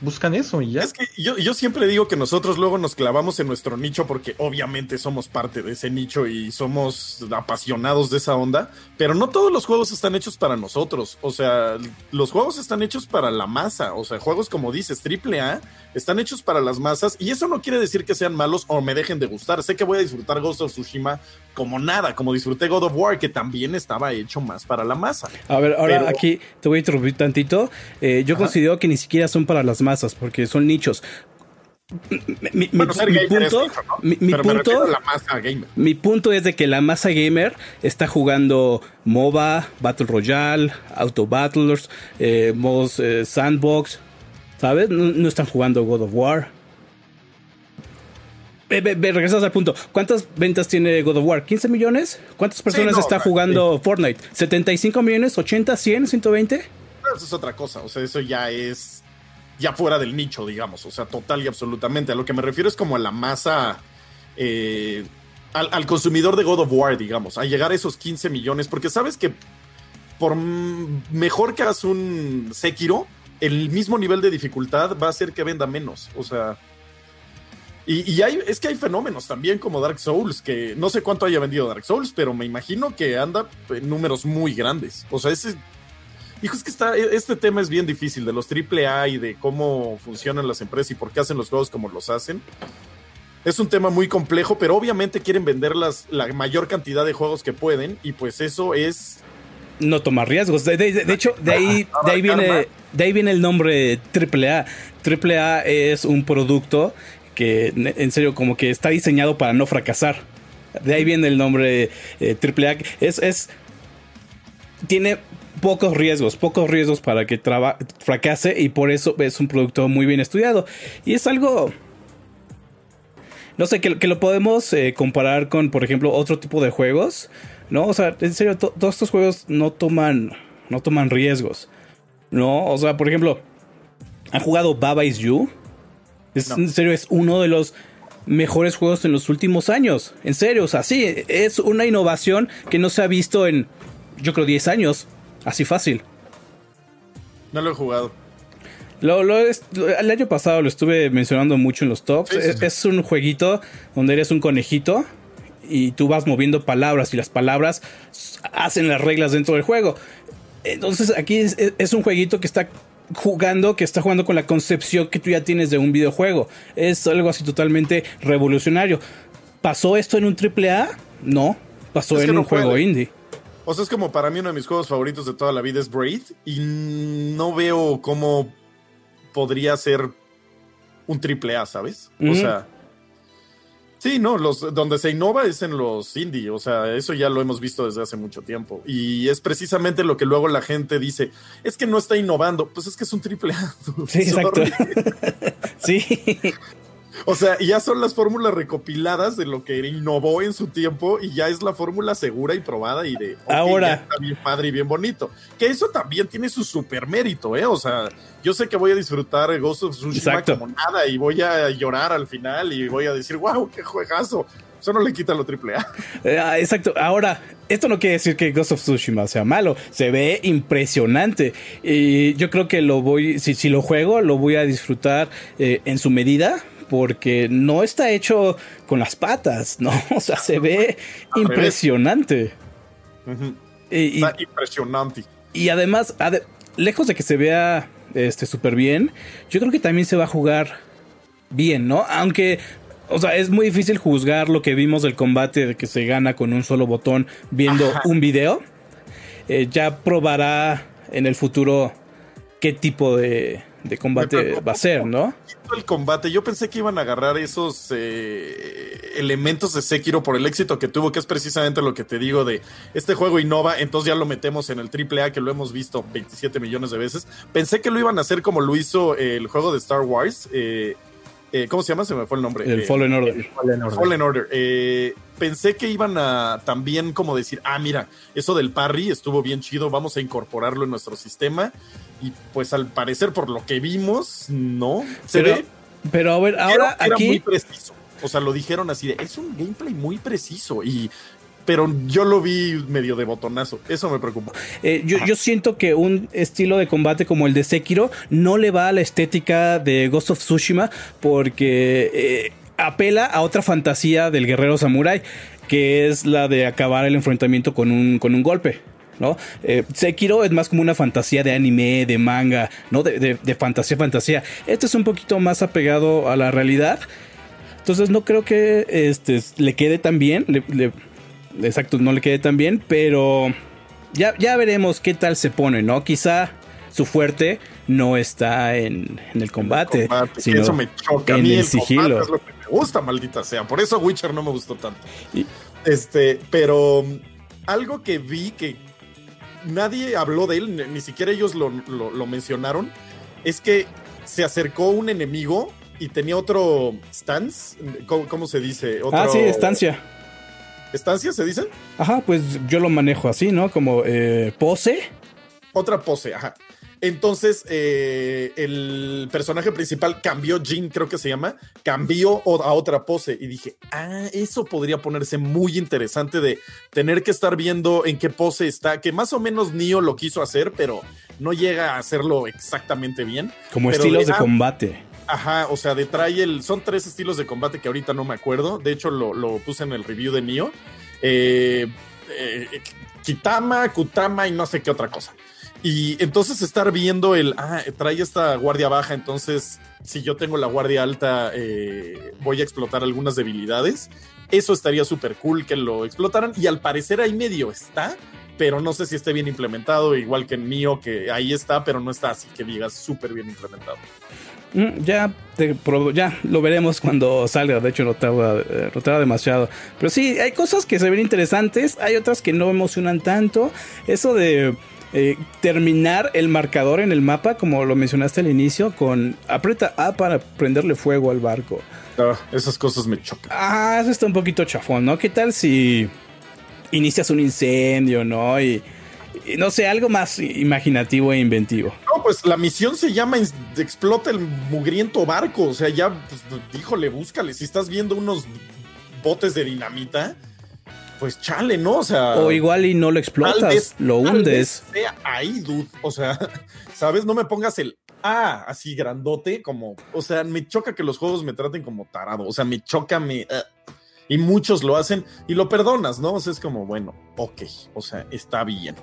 buscan eso y ya. Es que yo, yo, siempre digo que nosotros luego nos clavamos en nuestro nicho porque obviamente somos parte de ese nicho y somos apasionados de esa onda, pero no todos los juegos están hechos para nosotros. O sea, los juegos están hechos para la masa. O sea, juegos como dices, triple A, están hechos para las masas y eso no quiere decir que sean malos o me dejen de gustar. Sé que voy a disfrutar Ghost of Tsushima como nada, como disfruté God of War, que también estaba hecho más para la masa. A ver, ahora aquí te voy a interrumpir tantito. Eh, yo considero que ni siquiera son para las masas, porque son nichos. Mi, punto, mi punto es de que la masa gamer está jugando MOBA, Battle Royale, Auto Battlers, eh, modos eh, Sandbox, ¿sabes? no, están jugando God of War regresamos al punto. ¿Cuántas ventas tiene God of War? ¿15 millones? ¿Cuántas personas está jugando Fortnite? ¿75 millones? ¿80? ¿100? ¿120? Eso es otra cosa. O sea, eso ya es ya fuera del nicho, digamos. O sea, total y absolutamente. A lo que me refiero es como a la masa. Eh, al, consumidor de God of War, digamos, a llegar a esos 15 millones, porque sabes que por mejor que hagas un Sekiro, el mismo nivel de dificultad va a hacer que venda menos. O sea, y, hay, es que hay fenómenos también como Dark Souls, que no sé cuánto haya vendido Dark Souls, pero me imagino que anda en números muy grandes. O sea, ese... Hijo, es que está, e, este tema es bien difícil, de los AAA y de cómo funcionan las empresas y por qué hacen los juegos como los hacen. Es un tema muy complejo, pero obviamente quieren vender las, la mayor cantidad de juegos que pueden y pues eso es... No tomar riesgos. De, hecho, de ahí, de ahí viene... De ahí viene el nombre AAA. AAA es un producto que en serio como que está diseñado para no fracasar. De ahí viene el nombre eh, AAA. Es, es, tiene pocos riesgos, pocos riesgos para que fracase y por eso es un producto muy bien estudiado. Y es algo... No sé, que, lo podemos eh, comparar con, por ejemplo, otro tipo de juegos. ¿No? O sea, en serio, todos estos juegos no toman, no toman riesgos. ¿No? O sea, por ejemplo, ¿han jugado Baba Is You? En serio, es uno de los mejores juegos en los últimos años. En serio, o sea, sí, es una innovación que no se ha visto en, yo creo, 10 años. Así fácil. No lo he jugado. Lo, el año pasado lo estuve mencionando mucho en los tops. es, un jueguito donde eres un conejito y tú vas moviendo palabras y las palabras hacen las reglas dentro del juego. Entonces aquí es un jueguito que está jugando, que está jugando con la concepción que tú ya tienes de un videojuego. Es algo así totalmente revolucionario. ¿Pasó esto en un AAA? No, pasó en un juego indie. O sea, es como para mí uno de mis juegos favoritos de toda la vida es Braid y no veo cómo podría ser un AAA, ¿sabes? O sea, Sí, no, los, donde se innova es en los indie, o sea, eso ya lo hemos visto desde hace mucho tiempo. Y es precisamente lo que luego la gente dice, es que no está innovando, pues es que es un triple A. Sí, exacto. sí. O sea, ya son las fórmulas recopiladas de lo que innovó en su tiempo y ya es la fórmula segura y probada y de ahora está bien padre y bien bonito. Que eso también tiene su super mérito, ¿eh? O sea, yo sé que voy a disfrutar Ghost of Tsushima como nada y voy a llorar al final y voy a decir, wow, qué juegazo. Eso no le quita lo triple A. Eh, ah, exacto. Ahora, esto no quiere decir que Ghost of Tsushima sea malo. Se ve impresionante. Y yo creo que lo voy, si, si lo juego, lo voy a disfrutar eh, en su medida porque no está hecho con las patas, ¿no? O sea, se ve impresionante. Y, Está impresionante. Y además, lejos de que se vea este súper bien, yo creo que también se va a jugar bien, ¿no? Aunque o sea, es muy difícil juzgar lo que vimos del combate de que se gana con un solo botón viendo un video. Eh, ya probará en el futuro qué tipo de, combate va a ser, ¿no? El combate, yo pensé que iban a agarrar esos eh, elementos de Sekiro por el éxito que tuvo, que es precisamente lo que te digo de este juego innova, entonces ya lo metemos en el AAA que lo hemos visto 27 millones de veces. Pensé que lo iban a hacer como lo hizo el juego de Star Wars. Eh, eh, ¿Cómo se llama? Se me fue el nombre. El Fallen Order. Fallen Order. pensé que iban a también como decir, ah, mira, eso del parry estuvo bien chido, vamos a incorporarlo en nuestro sistema y pues al parecer por lo que vimos, no. Se pero, ve. Pero a ver, ahora era, aquí. muy preciso. O sea, lo dijeron así de, es un gameplay muy preciso y pero yo lo vi medio de botonazo. Eso me preocupa. Eh, yo, yo, siento que un estilo de combate como el de Sekiro no le va a la estética de Ghost of Tsushima porque eh, apela a otra fantasía del guerrero samurai, que es la de acabar el enfrentamiento con un, con un golpe. ¿No? Eh, Sekiro es más como una fantasía de anime, de manga, ¿no? De, de, fantasía, fantasía. Este es un poquito más apegado a la realidad. Entonces no creo que este, le quede tan bien. exacto, no le quede tan bien, pero ya, ya veremos qué tal se pone, ¿no? Quizá su fuerte no está en, el combate, sino eso me choca. en el, sigilo. Es lo que me gusta, maldita sea. Por eso Witcher no me gustó tanto. Este, pero algo que vi que nadie habló de él, ni siquiera ellos lo, mencionaron, es que se acercó un enemigo y tenía otro stance, ¿cómo, se dice? Ah, sí, estancia. ¿Estancia se dice? Ajá, pues yo lo manejo así, ¿no? Como eh, pose. Otra pose, ajá. Entonces, eh, el personaje principal cambió, Jin creo que se llama, cambió a otra pose y dije, ah, eso podría ponerse muy interesante de tener que estar viendo en qué pose está, que más o menos Nio lo quiso hacer, pero no llega a hacerlo exactamente bien. Como estilos de, combate. Ajá, o sea, de trae el, son tres estilos de combate que ahorita no me acuerdo, de hecho lo, puse en el review de Nio. Eh, eh, Kitama, Kutama y no sé qué otra cosa. Y entonces estar viendo el, ah, trae esta guardia baja, entonces si yo tengo la guardia alta, eh, voy a explotar algunas debilidades. Eso estaría súper cool que lo explotaran y al parecer ahí medio está, pero no sé si esté bien implementado, igual que en mío, que ahí está, pero no está así que digas súper bien implementado. Mm, ya, ya lo veremos cuando salga. De hecho, no tarda, eh, no tarda, demasiado. Pero sí, hay cosas que se ven interesantes. Hay otras que no emocionan tanto. Eso de eh, terminar el marcador en el mapa, como lo mencionaste al inicio, con aprieta A para prenderle fuego al barco. Ah, esas cosas me chocan. Ah, eso está un poquito chafón, ¿no? ¿Qué tal si inicias un incendio, ¿no? Y, no sé, algo más imaginativo e inventivo. No, pues la misión se llama Explota el mugriento barco. O sea, ya, pues, híjole, búscale. Si estás viendo unos botes de dinamita, pues chale, ¿no? O sea. O igual y no lo explotas, lo hundes. sea ahí, dude. O sea, ¿sabes? No me pongas el A así grandote, como. O sea, me choca que los juegos me traten como tarado. O sea, me choca, me. Eh, y muchos lo hacen y lo perdonas, ¿no? O sea, es como, bueno, ok, o sea, está bien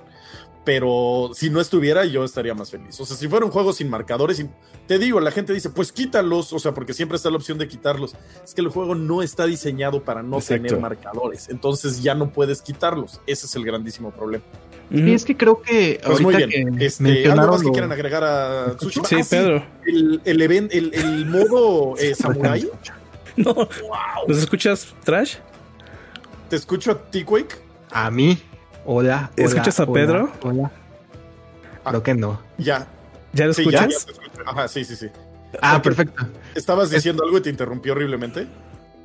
pero si no estuviera yo estaría más feliz. O sea, si fuera un juego sin marcadores, y te digo, la gente dice, pues quítalos, o sea, porque siempre está la opción de quitarlos. Es que el juego no está diseñado para no tener marcadores, entonces ya no puedes quitarlos. Ese es el grandísimo problema. Y es que creo que pues muy bien. este, ¿Algo más que quieran agregar a Tsushima? Sí, ah, Pedro. El, el, el, modo eh, samurai. no. Wow. ¿Nos escuchas, Trash? ¿Te escucho a ti, Quake? A mí. Hola. ¿Escuchas a Pedro? Hola. Creo que no. Ya. ¿Ya lo escuchas? Ajá, sí, sí, sí. Ah, perfecto. ¿Estabas diciendo algo y te interrumpió horriblemente?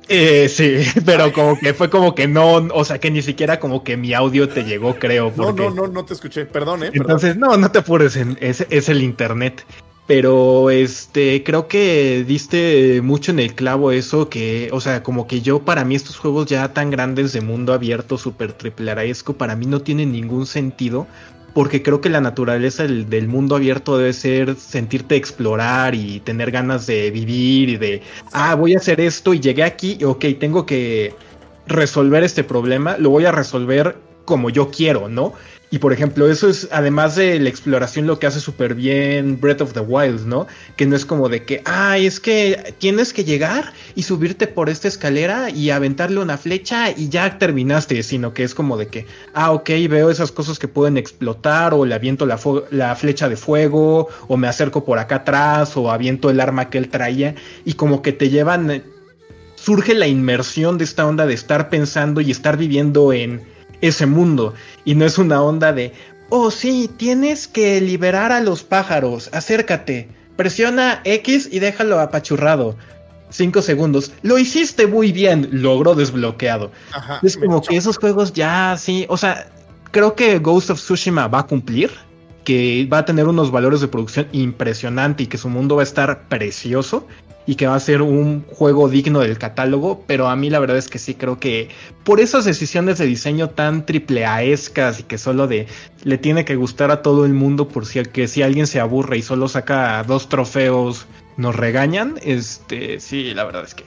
Eh, sí, pero como que fue como que no, o sea, que ni siquiera como que mi audio te llegó, creo. No, no, no, no te escuché, perdón, eh. Entonces, no, no te apures, es, es el internet. Pero este, creo que diste mucho en el clavo eso que, o sea, como que yo para mí estos juegos ya tan grandes de mundo abierto, super triple araesco, para mí no tienen ningún sentido. Porque creo que la naturaleza del, mundo abierto debe ser sentirte explorar y tener ganas de vivir y de, ah, voy a hacer esto y llegué aquí, ok, tengo que resolver este problema, lo voy a resolver como yo quiero, ¿no? Y por ejemplo, eso es además de la exploración lo que hace súper bien Breath of the Wild, ¿no? Que no es como de que, ay, es que tienes que llegar y subirte por esta escalera y aventarle una flecha y ya terminaste, sino que es como de que, ah, ok, veo esas cosas que pueden explotar o le aviento la, flecha de fuego o me acerco por acá atrás o aviento el arma que él traía y como que te llevan, surge la inmersión de esta onda de estar pensando y estar viviendo en ese mundo. Y no es una onda de, oh sí, tienes que liberar a los pájaros, acércate, presiona X y déjalo apachurrado. Cinco segundos. Lo hiciste muy bien. Logro desbloqueado. es como que esos juegos ya sí. O sea, creo que Ghost of Tsushima va a cumplir. Que va a tener unos valores de producción impresionante y que su mundo va a estar precioso y que va a ser un juego digno del catálogo, pero a mí la verdad es que sí creo que por esas decisiones de diseño tan triple aescas y que solo de le tiene que gustar a todo el mundo por si que si alguien se aburre y solo saca dos trofeos nos regañan, este sí, la verdad es que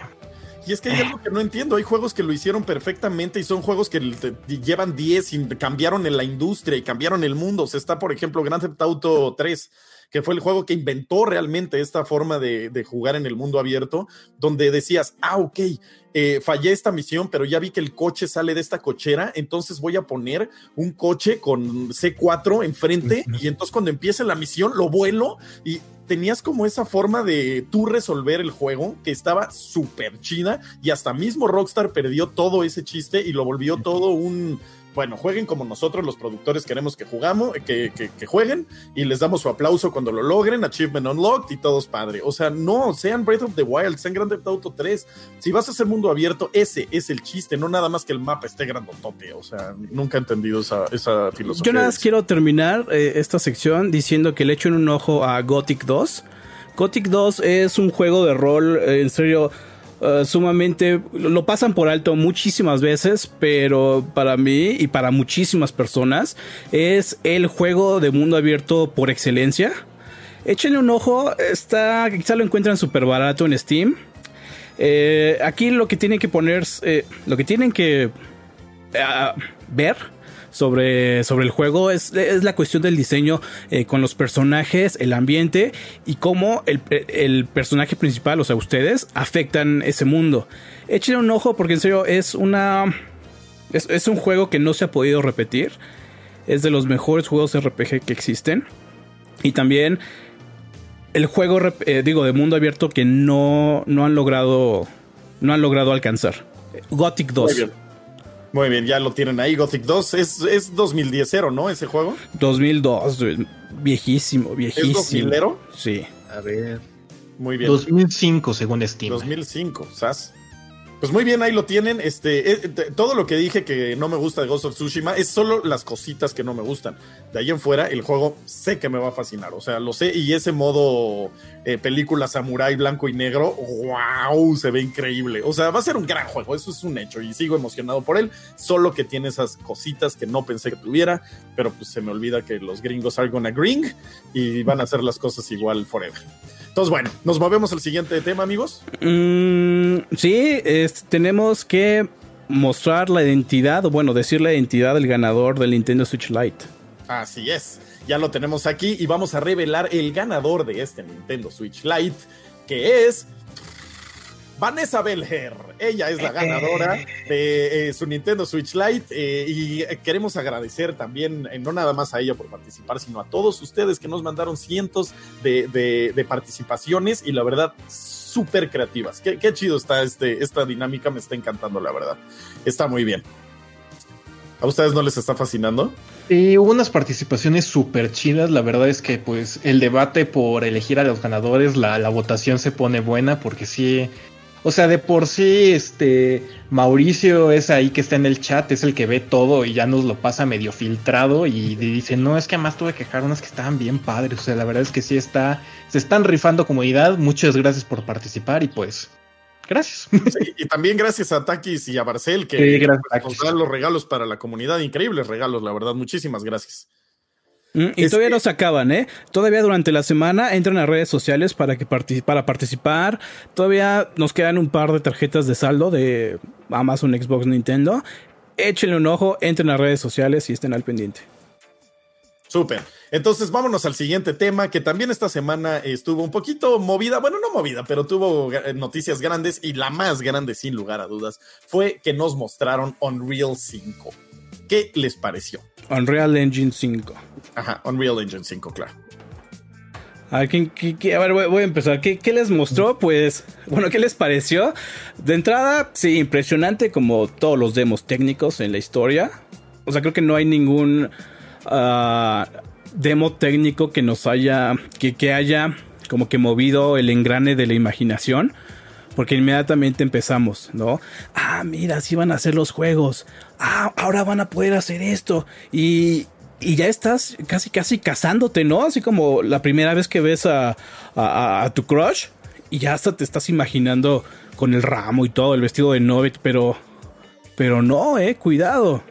y es que hay algo que no entiendo. Hay juegos que lo hicieron perfectamente y son juegos que llevan 10 y cambiaron en la industria y cambiaron el mundo. O sea, está, por ejemplo, Grand Theft Auto 3 que fue el juego que inventó realmente esta forma de, jugar en el mundo abierto, donde decías, ah, ok, eh, fallé esta misión, pero ya vi que el coche sale de esta cochera, entonces voy a poner un coche con C4 enfrente y entonces cuando empiece la misión lo vuelo y tenías como esa forma de tú resolver el juego que estaba súper china y hasta mismo Rockstar perdió todo ese chiste y lo volvió todo un bueno, jueguen como nosotros los productores queremos que jugamos, que, que, jueguen y les damos su aplauso cuando lo logren, Achievement Unlocked y todos padre. O sea, no, sean Breath of the Wild, sean Grand Theft Auto 3. Si vas a hacer mundo abierto, ese es el chiste, no nada más que el mapa esté grandotote. O sea, nunca he entendido esa, esa filosofía. Yo nada más quiero terminar eh, esta sección diciendo que le echo en un ojo a Gothic 2. Gothic 2 es un juego de rol, eh, en serio eh, sumamente lo pasan por alto muchísimas veces, pero para mí y para muchísimas personas es el juego de mundo abierto por excelencia. Échenle un ojo, está quizá lo encuentran súper barato en Steam. Eh, aquí lo que tienen que poner, eh, lo que tienen que ver sobre, sobre el juego es, la cuestión del diseño eh, con los personajes, el ambiente y cómo el, personaje principal, o sea, ustedes, afectan ese mundo. Échenle un ojo porque en serio es una... Es, un juego que no se ha podido repetir. Es de los mejores juegos RPG que existen. Y también el juego, eh, digo, de mundo abierto que no, no han logrado no han logrado alcanzar. Gothic 2. Muy bien, ya lo tienen ahí. Gothic 2 es, es 2010, ¿no? Ese juego. 2002, viejísimo, viejísimo. ¿Es 2000 Sí. A ver. Muy bien. 2005, según Steam. 2005, ¿sabes? Pues muy bien, ahí lo tienen. Este, eh, todo lo que dije que no me gusta de Ghost of Tsushima es solo las cositas que no me gustan. De ahí en fuera, el juego sé que me va a fascinar. O sea, lo sé. Y ese modo eh, película samurai blanco y negro, wow, se ve increíble. O sea, va a ser un gran juego. Eso es un hecho. Y sigo emocionado por él. Solo que tiene esas cositas que no pensé que tuviera. Pero pues se me olvida que los gringos are gonna gring y van a hacer las cosas igual forever. Entonces, bueno, nos movemos al siguiente tema, amigos. Mm, sí, tenemos que mostrar la identidad, o bueno, decir la identidad del ganador del Nintendo Switch Lite. Así es, ya lo tenemos aquí y vamos a revelar el ganador de este Nintendo Switch Lite, que es Vanessa Belger. Ella es la ganadora de eh, su Nintendo Switch Lite eh, y queremos agradecer también, eh, no nada más a ella por participar, sino a todos ustedes que nos mandaron cientos de, participaciones y la verdad súper creativas. Qué, chido está este, esta dinámica, me está encantando, la verdad. Está muy bien. ¿A ustedes no les está fascinando? Y hubo unas participaciones súper chidas. La verdad es que, pues, el debate por elegir a los ganadores, la, la votación se pone buena porque sí o sea, de por sí, este Mauricio es ahí que está en el chat, es el que ve todo y ya nos lo pasa medio filtrado y dice, no, es que además tuve que dejar unas que estaban bien padres. O sea, la verdad es que sí está, se están rifando comodidad. Muchas gracias por participar y pues, gracias. y también gracias a Takis y a Barcel que nos dan los regalos para la comunidad. Increíbles regalos, la verdad. Muchísimas gracias. Mm, y todavía no se acaban, ¿eh? Todavía durante la semana entran a redes sociales para, que para participar. Todavía nos quedan un par de tarjetas de saldo de Amazon, Xbox, Nintendo. Échenle un ojo, entren a redes sociales y estén al pendiente. Súper. Entonces vámonos al siguiente tema que también esta semana estuvo un poquito movida, bueno, no movida, pero tuvo noticias grandes y la más grande sin lugar a dudas fue que nos mostraron Unreal 5. ¿Qué les pareció? Unreal Engine 5. Ajá, Unreal Engine 5, claro. A ver, voy, a empezar. ¿Qué, les mostró? Pues, bueno, ¿qué les pareció? De entrada, sí, impresionante como todos los demos técnicos en la historia. O sea, creo que no hay ningún ah, demo técnico que nos haya, que, que haya como que movido el engrane de la imaginación. Porque inmediatamente empezamos, ¿no? Ah, mira, así van a ser los juegos. Ah, ahora van a poder hacer esto. Y, y ya estás casi, casi casándote, ¿no? Así como la primera vez que ves a, a, tu crush y ya hasta te estás imaginando con el ramo y todo, el vestido de novia, pero, pero no, eh, cuidado.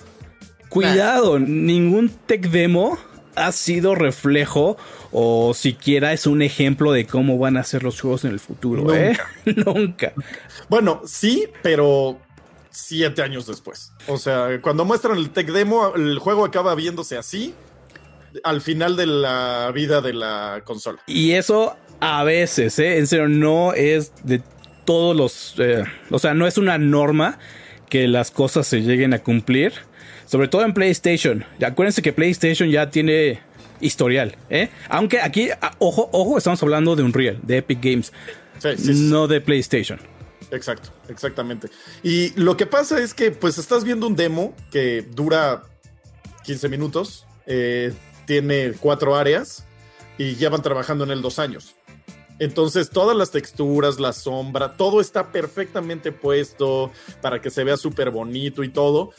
Cuidado, ningún tech demo ha sido reflejo o siquiera es un ejemplo de cómo van a ser los juegos en el futuro, ¿eh? Nunca. Bueno, sí, pero siete años después. O sea, cuando muestran el tech demo, el juego acaba viéndose así al final de la vida de la consola. Y eso a veces, ¿eh? En serio, no es de todos los... Eh, o sea, no es una norma que las cosas se lleguen a cumplir. Sobre todo en PlayStation. Acuérdense que PlayStation ya tiene historial, ¿eh? Aunque aquí, ojo, ojo, estamos hablando de Unreal, de Epic Games. no de PlayStation. Exacto, exactamente. Y lo que pasa es que pues estás viendo un demo que dura 15 minutos, eh, tiene cuatro áreas y ya van trabajando en él dos años. Entonces todas las texturas, la sombra, todo está perfectamente puesto para que se vea súper bonito y todo,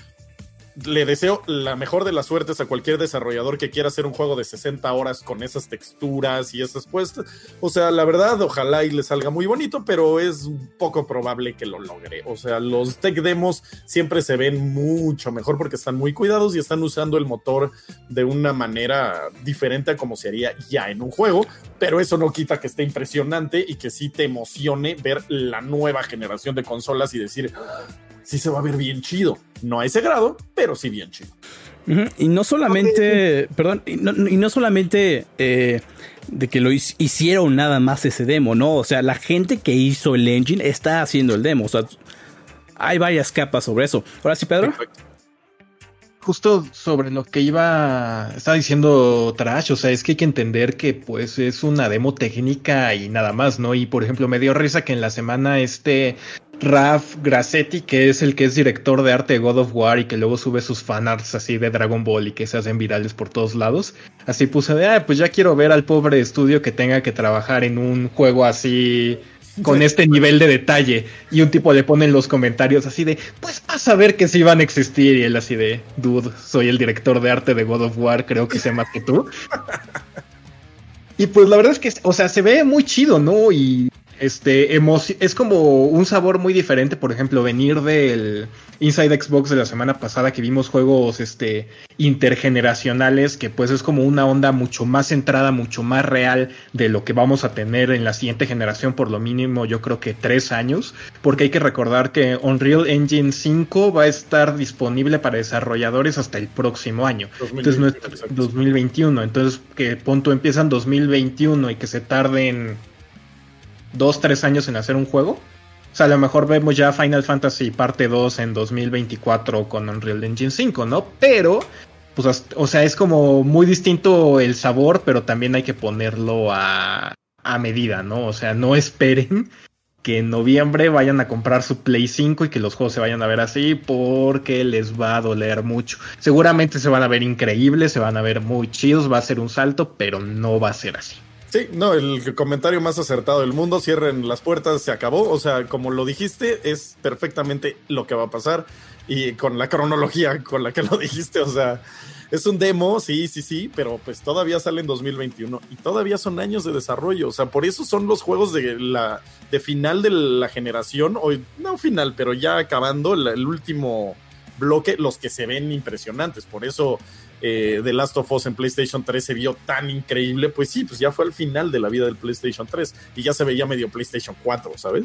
le deseo la mejor de las suertes a cualquier desarrollador que quiera hacer un juego de 60 horas con esas texturas y esas puestas. O sea, la verdad, ojalá y le salga muy bonito, pero es poco probable que lo logre. O sea, los tech demos siempre se ven mucho mejor porque están muy cuidados y están usando el motor de una manera diferente a como se haría ya en un juego, pero eso no quita que esté impresionante y que sí te emocione ver la nueva generación de consolas y decir, sí se va a ver bien chido. No a ese grado, pero sí bien chido. Y no solamente, perdón, y no, solamente eh, de que lo hicieron nada más ese demo, ¿no? O sea, la gente que hizo el engine está haciendo el demo. O sea, hay varias capas sobre eso. Ahora sí, Pedro. Justo sobre lo que iba, estaba diciendo Trash, o sea, es que hay que entender que pues es una demo técnica y nada más, ¿no? Y por ejemplo, me dio risa que en la semana este Raf Grassetti, que es el que es director de arte de God of War y que luego sube sus fanarts así de Dragon Ball y que se hacen virales por todos lados. Así puse de, ah, pues ya quiero ver al pobre estudio que tenga que trabajar en un juego así con este nivel de detalle. Y un tipo le pone en los comentarios así de, pues vas a ver que sí van a existir. Y él así de, dude, soy el director de arte de God of War, creo que sé más que tú. Y pues la verdad es que, o sea, se ve muy chido, ¿no? Y este, es como un sabor muy diferente, por ejemplo, venir del Inside Xbox de la semana pasada que vimos juegos este, intergeneracionales, que pues es como una onda mucho más centrada, mucho más real de lo que vamos a tener en la siguiente generación, por lo mínimo yo creo que tres años, porque hay que recordar que Unreal Engine 5 va a estar disponible para desarrolladores hasta el próximo año, entonces no es 2021, entonces que punto empiezan 2021 y que se tarden dos, tres años en hacer un juego. O sea, a lo mejor vemos ya Final Fantasy parte 2 en 2024 con Unreal Engine 5, ¿no? Pero, pues, o sea, es como muy distinto el sabor, pero también hay que ponerlo a, a medida, ¿no? O sea, no esperen que en noviembre vayan a comprar su Play 5 y que los juegos se vayan a ver así porque les va a doler mucho. Seguramente se van a ver increíbles, se van a ver muy chidos, va a ser un salto, pero no va a ser así. Sí, no, el comentario más acertado del mundo, cierren las puertas, se acabó. O sea, como lo dijiste, es perfectamente lo que va a pasar. Y con la cronología con la que lo dijiste, o sea, es un demo, sí, sí, sí, pero pues todavía sale en 2021 y todavía son años de desarrollo. O sea, por eso son los juegos de la de final de la generación, o no final, pero ya acabando el último bloque, los que se ven impresionantes. Por eso eh, The Last of Us en PlayStation 3 se vio tan increíble, pues sí, pues ya fue al final de la vida del PlayStation 3 y ya se veía medio PlayStation 4, ¿sabes?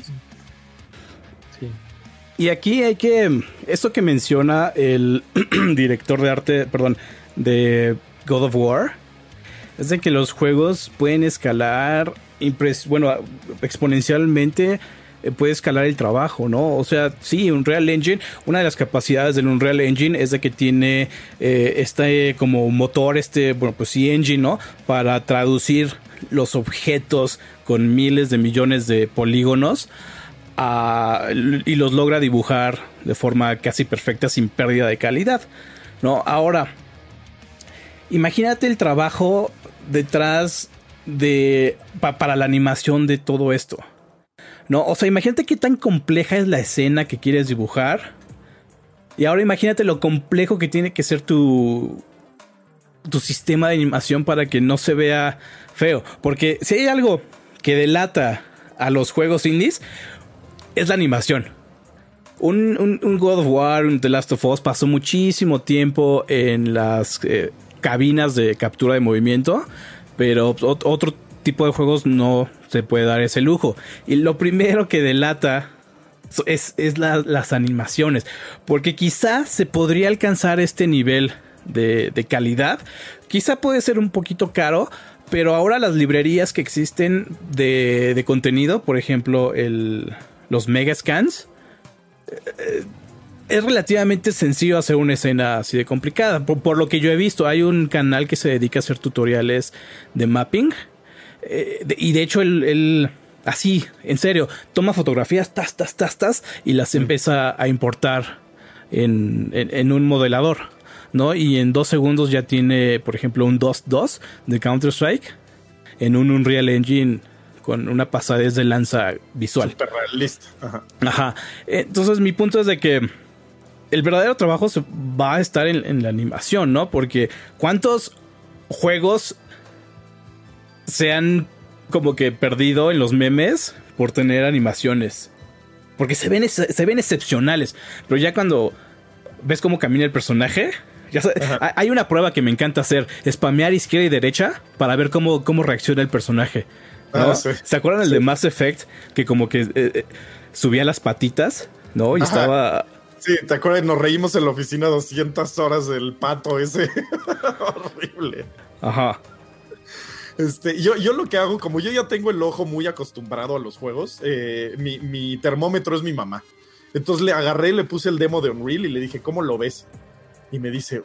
Sí. Y aquí hay que, esto que menciona el director de arte, perdón, de God of War, es de que los juegos pueden escalar, bueno, exponencialmente puede escalar el trabajo, ¿no? O sea, sí, Unreal Engine, una de las capacidades del Unreal Engine es de que tiene eh, este como motor, este, bueno, pues sí, engine, ¿no? Para traducir los objetos con miles de millones de polígonos y los logra dibujar de forma casi perfecta sin pérdida de calidad, ¿no? Ahora, imagínate el trabajo detrás de para la animación de todo esto. No, o sea, imagínate qué tan compleja es la escena que quieres dibujar. Y ahora imagínate lo complejo que tiene que ser tu tu sistema de animación para que no se vea feo, porque si hay algo que delata a los juegos indies es la animación. Un, God of War, un The Last of Us pasó muchísimo tiempo en las eh, cabinas de captura de movimiento, pero otro tipo de juegos no se puede dar ese lujo. Y lo primero que delata es, las animaciones, porque quizá se podría alcanzar este nivel de, calidad, quizá puede ser un poquito caro, pero ahora las librerías que existen de, contenido, por ejemplo, el, los Mega Scans, eh, es relativamente sencillo hacer una escena así de complicada. Por, lo que yo he visto, hay un canal que se dedica a hacer tutoriales de mapping. Eh, y de hecho, él, así, en serio, toma fotografías, tas, tas, tas, tas, y las empieza a importar en, un modelador. ¿no? Y en dos segundos ya tiene, por ejemplo, un 2-2 de Counter-Strike en un Unreal Engine con una pasadez de lanza visual. Super realista. Ajá. Ajá. Entonces, mi punto es de que el verdadero trabajo va a estar en, la animación, ¿no? Porque ¿cuántos juegos se han como que perdido en los memes por tener animaciones? Porque se ven, se ven excepcionales, pero ya cuando ves cómo camina el personaje, ya hay una prueba que me encanta hacer, spamear izquierda y derecha para ver cómo, cómo reacciona el personaje. Ah, ¿Se acuerdan el de Mass Effect que como que eh, eh, subía las patitas, ¿no? Y estaba Sí, ¿te acuerdas? Nos reímos en la oficina 200 horas del pato ese. Horrible. Ajá. Este, yo, yo lo que hago, como yo ya tengo el ojo muy acostumbrado a los juegos, eh, mi, termómetro es mi mamá. Entonces le agarré, le puse el demo de Unreal y le dije, ¿cómo lo ves? Y me dice,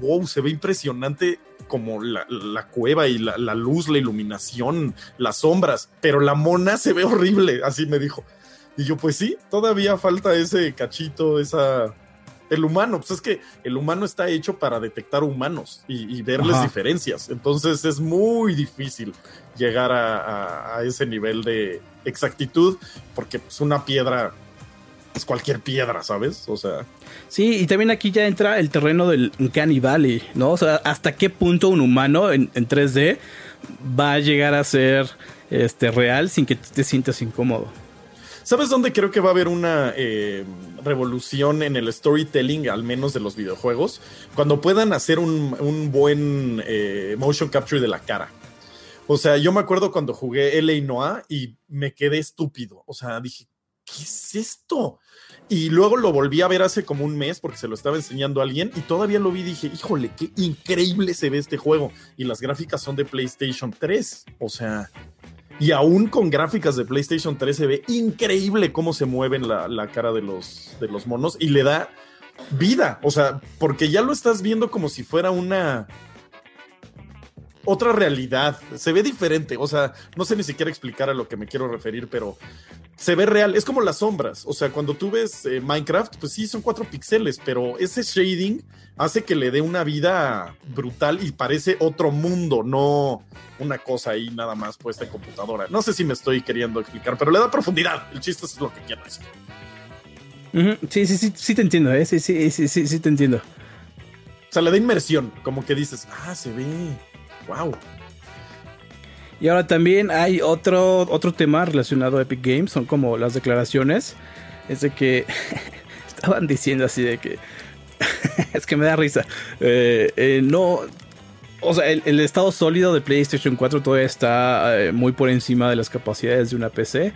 wow, se ve impresionante como la, cueva y la, la, luz, la iluminación, las sombras, pero la mona se ve horrible, así me dijo. Y yo, pues sí, todavía falta ese cachito, esa. El humano, pues es que el humano está hecho para detectar humanos y, verles diferencias. Entonces es muy difícil llegar a, ese nivel de exactitud, porque pues una piedra es cualquier piedra, ¿sabes? O sea. Sí, y también aquí ya entra el terreno del Uncanny Valley, ¿no? O sea, hasta qué punto un humano en, en 3D va a llegar a ser este, real sin que te sientas incómodo. ¿Sabes dónde creo que va a haber una eh, revolución en el storytelling, al menos de los videojuegos? Cuando puedan hacer un, buen eh, motion capture de la cara. O sea, yo me acuerdo cuando jugué L.A. Noah y me quedé estúpido. O sea, dije, ¿qué es esto? Y luego lo volví a ver hace como un mes porque se lo estaba enseñando a alguien y todavía lo vi y dije, híjole, qué increíble se ve este juego. Y las gráficas son de PlayStation 3. O sea, y aún con gráficas de PlayStation 3 se ve increíble cómo se mueven la, la cara de los, de los monos y le da vida. O sea, porque ya lo estás viendo como si fuera una otra realidad. Se ve diferente. O sea, no sé ni siquiera explicar a lo que me quiero referir, pero se ve real. Es como las sombras. O sea, cuando tú ves eh, Minecraft, pues sí, son cuatro píxeles, pero ese shading hace que le dé una vida brutal y parece otro mundo, no una cosa ahí nada más puesta en computadora. No sé si me estoy queriendo explicar, pero le da profundidad. El chiste es lo que quiero decir. Sí, sí, sí, sí te entiendo, ¿eh? Sí, sí, sí, sí, sí te entiendo. O sea, le da inmersión, como que dices, ah, se ve Wow. Y ahora también hay otro, otro tema relacionado a Epic Games, son como las declaraciones. Es de que estaban diciendo así de que... es que me da risa. Eh, eh, no... O sea, el, estado sólido de PlayStation 4 todavía está eh, muy por encima de las capacidades de una PC.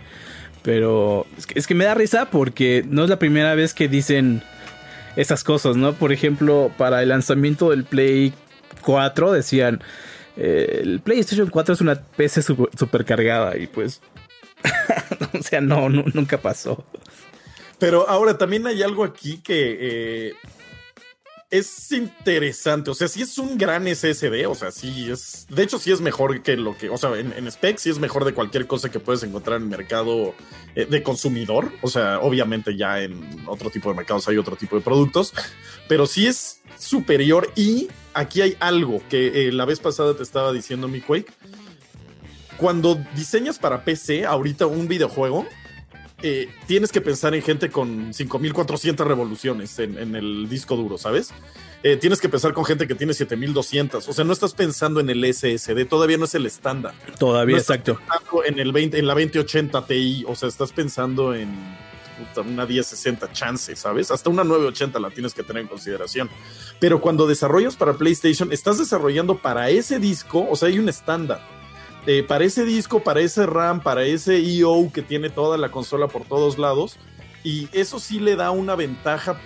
Pero es que, es que me da risa porque no es la primera vez que dicen esas cosas, ¿no? Por ejemplo, para el lanzamiento del Play 4 decían eh, el PlayStation 4 es una PC super, cargada y pues, o sea, no, nunca pasó. Pero ahora también hay algo aquí que eh, es interesante. O sea, sí es un gran SSD. O sea, sí es. De hecho, sí es mejor que lo que. O sea, en, en sí es mejor de cualquier cosa que puedes encontrar en el mercado eh, de consumidor. O sea, obviamente ya en otro tipo de mercados hay otro tipo de productos. Pero sí es superior. Y aquí hay algo que eh, la vez pasada te estaba diciendo mi Quake. Cuando diseñas para PC, ahorita un videojuego, eh, tienes que pensar en gente con 5400 revoluciones en, el disco duro, ¿sabes? Eh, tienes que pensar con gente que tiene 7200. O sea, no estás pensando en el SSD, todavía no es el estándar. Todavía, exacto. En, el 20, en la 2080 Ti, o sea, estás pensando en una 1060 chance, ¿sabes? Hasta una 980 la tienes que tener en consideración. Pero cuando desarrollas para PlayStation, estás desarrollando para ese disco, o sea, hay un estándar eh, para ese disco, para ese RAM, para ese EO que tiene toda la consola por todos lados. Y eso sí le da una ventaja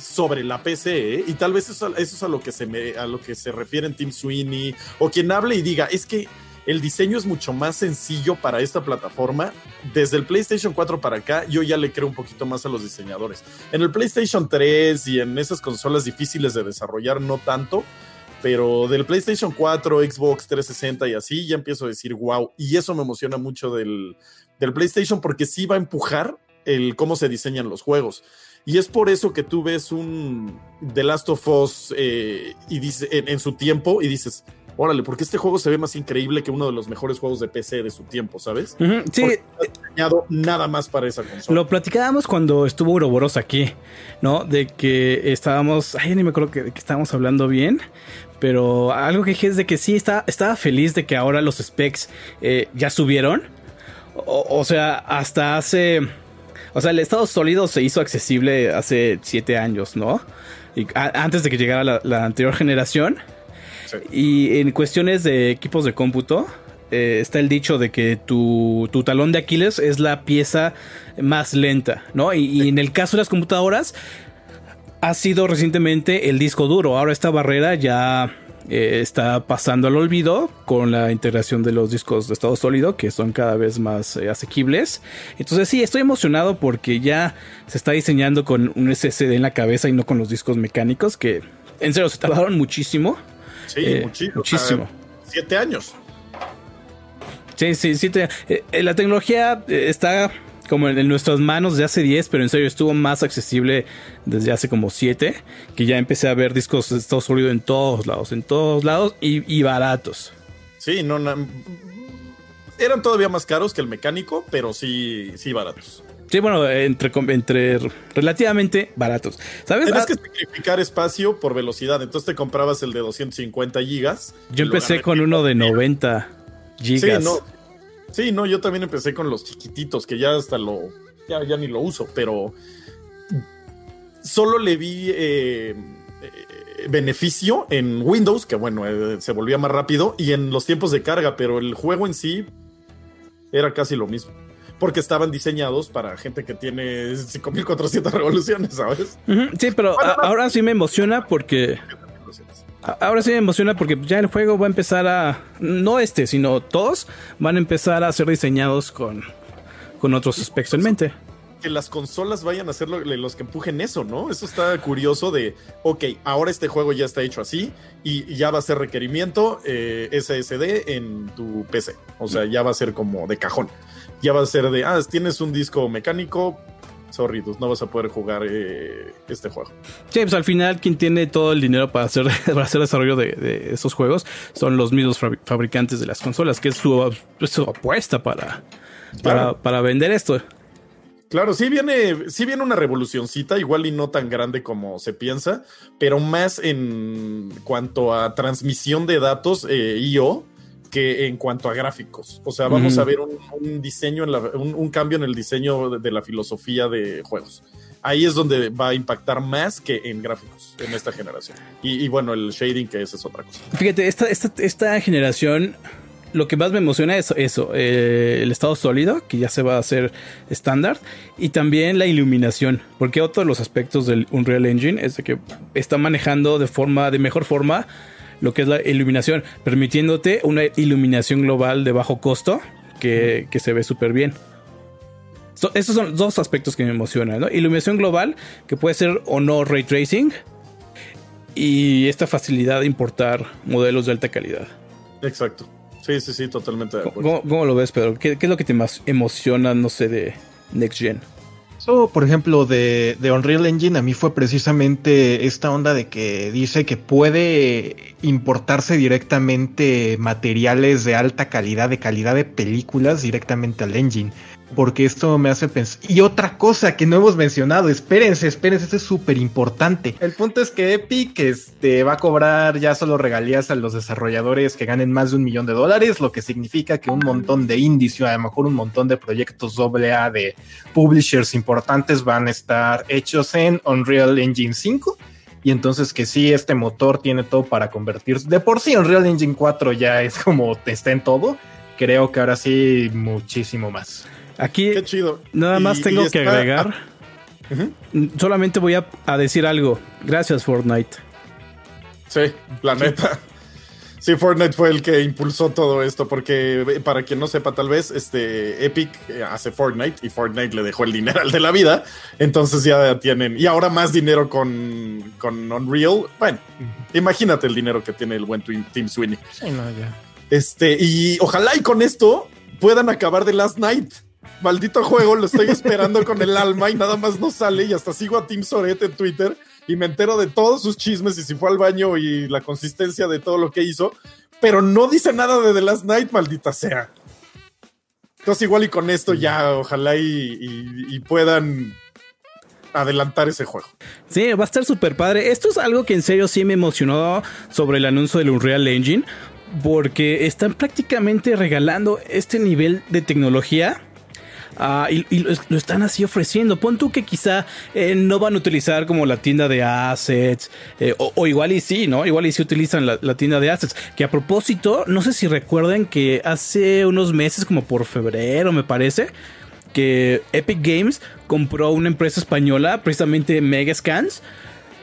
sobre la PC, ¿eh? y tal vez eso, es a lo que se me, a lo que se refiere en Tim Sweeney, o quien hable y diga, es que el diseño es mucho más sencillo para esta plataforma. Desde el PlayStation 4 para acá, yo ya le creo un poquito más a los diseñadores. En el PlayStation 3 y en esas consolas difíciles de desarrollar, no tanto pero del PlayStation 4, Xbox 360 y así, ya empiezo a decir wow. Y eso me emociona mucho del, PlayStation porque sí va a empujar el cómo se diseñan los juegos. Y es por eso que tú ves un The Last of Us eh, y dice, en, su tiempo y dices, órale, porque este juego se ve más increíble que uno de los mejores juegos de PC de su tiempo, ¿sabes? sí. no diseñado nada más para esa consola. Lo platicábamos cuando estuvo Uroboros aquí, ¿no? De que estábamos, ay, ni me acuerdo que, que estábamos hablando bien, pero algo que dije es de que sí, está, estaba feliz de que ahora los specs eh, ya subieron. O, sea, hasta hace... O sea, el estado sólido se hizo accesible hace siete años, ¿no? Y antes de que llegara la, anterior generación. Y en cuestiones de equipos de cómputo, eh, está el dicho de que tu, talón de Aquiles es la pieza más lenta, ¿no? y, en el caso de las computadoras, ha sido recientemente el disco duro. Ahora esta barrera ya eh, está pasando al olvido con la integración de los discos de estado sólido que son cada vez más eh, asequibles. Entonces sí, estoy emocionado porque ya se está diseñando con un SSD en la cabeza y no con los discos mecánicos que en serio se tardaron muchísimo. Sí, eh, muchísimo. Siete años. Sí, sí, siete. la tecnología está como en, nuestras manos de hace 10, pero en serio estuvo más accesible desde hace como 7, que ya empecé a ver discos de estado sólido en todos lados, en todos lados y, baratos. Sí, no, eran todavía más caros que el mecánico, pero sí, sí baratos. Sí, bueno, entre, entre relativamente baratos. ¿Sabes? Tienes ah, que sacrificar espacio por velocidad. Entonces te comprabas el de 250 gigas. Yo empecé con uno de 90 gigas. Sí, no, Sí, no, yo también empecé con los chiquititos, que ya hasta lo, ya, ya ni lo uso, pero solo le vi eh, eh, beneficio en Windows, que bueno, eh, se volvía más rápido, y en los tiempos de carga, pero el juego en sí era casi lo mismo. Porque estaban diseñados para gente que tiene 5400 revoluciones, ¿sabes? Sí, pero ahora sí me emociona porque Ahora sí me emociona porque ya el juego va a empezar a. No este, sino todos van a empezar a ser diseñados con, con otros aspectos en mente. Que las consolas vayan a ser los que empujen eso, ¿no? Eso está curioso de, ok, ahora este juego ya está hecho así y ya va a ser requerimiento eh, SSD en tu PC. O sea, ya va a ser como de cajón. Ya va a ser de, ah, tienes un disco mecánico, sorry, no vas a poder jugar eh, este juego. Sí, pues al final quien tiene todo el dinero para hacer, para hacer desarrollo de, esos juegos son los mismos fabricantes de las consolas, que es su, apuesta para, para, vender esto. Claro, sí viene, sí viene una revolucioncita, igual y no tan grande como se piensa, pero más en cuanto a transmisión de datos eh, IO que en cuanto a gráficos. O sea, vamos a ver un, diseño, un, cambio en el diseño de, la filosofía de juegos. Ahí es donde va a impactar más que en gráficos en esta generación. Y, bueno, el shading, que esa es otra cosa. Fíjate, esta, esta, generación lo que más me emociona es eso, eh, el estado sólido, que ya se va a hacer estándar, y también la iluminación, porque otro de los aspectos del Unreal Engine es de que está manejando de forma, de mejor forma, lo que es la iluminación, permitiéndote una iluminación global de bajo costo que, se ve súper bien. estos son dos aspectos que me emocionan, ¿no? Iluminación global, que puede ser o no ray tracing, y esta facilidad de importar modelos de alta calidad. Exacto. Sí, sí, sí, totalmente de acuerdo. ¿Cómo, lo ves, Pedro? ¿Qué, ¿Qué, es lo que te más emociona, no sé, de Next Gen? por ejemplo, de, Unreal Engine, a mí fue precisamente esta onda de que dice que puede importarse directamente materiales de alta calidad, de calidad de películas, directamente al engine porque esto me hace pensar. Y otra cosa que no hemos mencionado, espérense, espérense, esto es súper importante. El punto es que Epic este, va a cobrar ya solo regalías a los desarrolladores que ganen más de un millón de dólares, lo que significa que un montón de indies a lo mejor un montón de proyectos AA de publishers importantes van a estar hechos en Unreal Engine 5. Y entonces que sí, este motor tiene todo para convertirse. De por sí, Unreal Engine 4 ya es como está en todo. Creo que ahora sí, muchísimo más. Aquí nada más tengo que agregar. Ah, solamente voy a, decir algo. Gracias, Fortnite. Sí, la neta. Sí, Fortnite fue el que impulsó todo esto, porque eh, para quien no sepa, tal vez, este Epic eh, hace Fortnite y Fortnite le dejó el dinero al de la vida. Entonces ya tienen, y ahora más dinero con, con Unreal. Bueno, imagínate el dinero que tiene el buen Team Sweeney. Sí, no, ya. Este, y ojalá y con esto puedan acabar de Last Night maldito juego, lo estoy esperando con el alma y nada más no sale y hasta sigo a Tim Soret en Twitter y me entero de todos sus chismes y si fue al baño y la consistencia de todo lo que hizo, pero no dice nada de The Last Night, maldita sea. Entonces igual y con esto ya ojalá y, puedan adelantar ese juego. Sí, va a estar súper padre. Esto es algo que en serio sí me emocionó sobre el anuncio del Unreal Engine, porque están prácticamente regalando este nivel de tecnología Ah, y, lo, están así ofreciendo. Pon tú que quizá eh, no van a utilizar como la tienda de assets, eh, o, igual y sí, ¿no? Igual y sí utilizan la, tienda de assets. Que a propósito, no sé si recuerden que hace unos meses, como por febrero me parece, que Epic Games compró una empresa española, precisamente Megascans,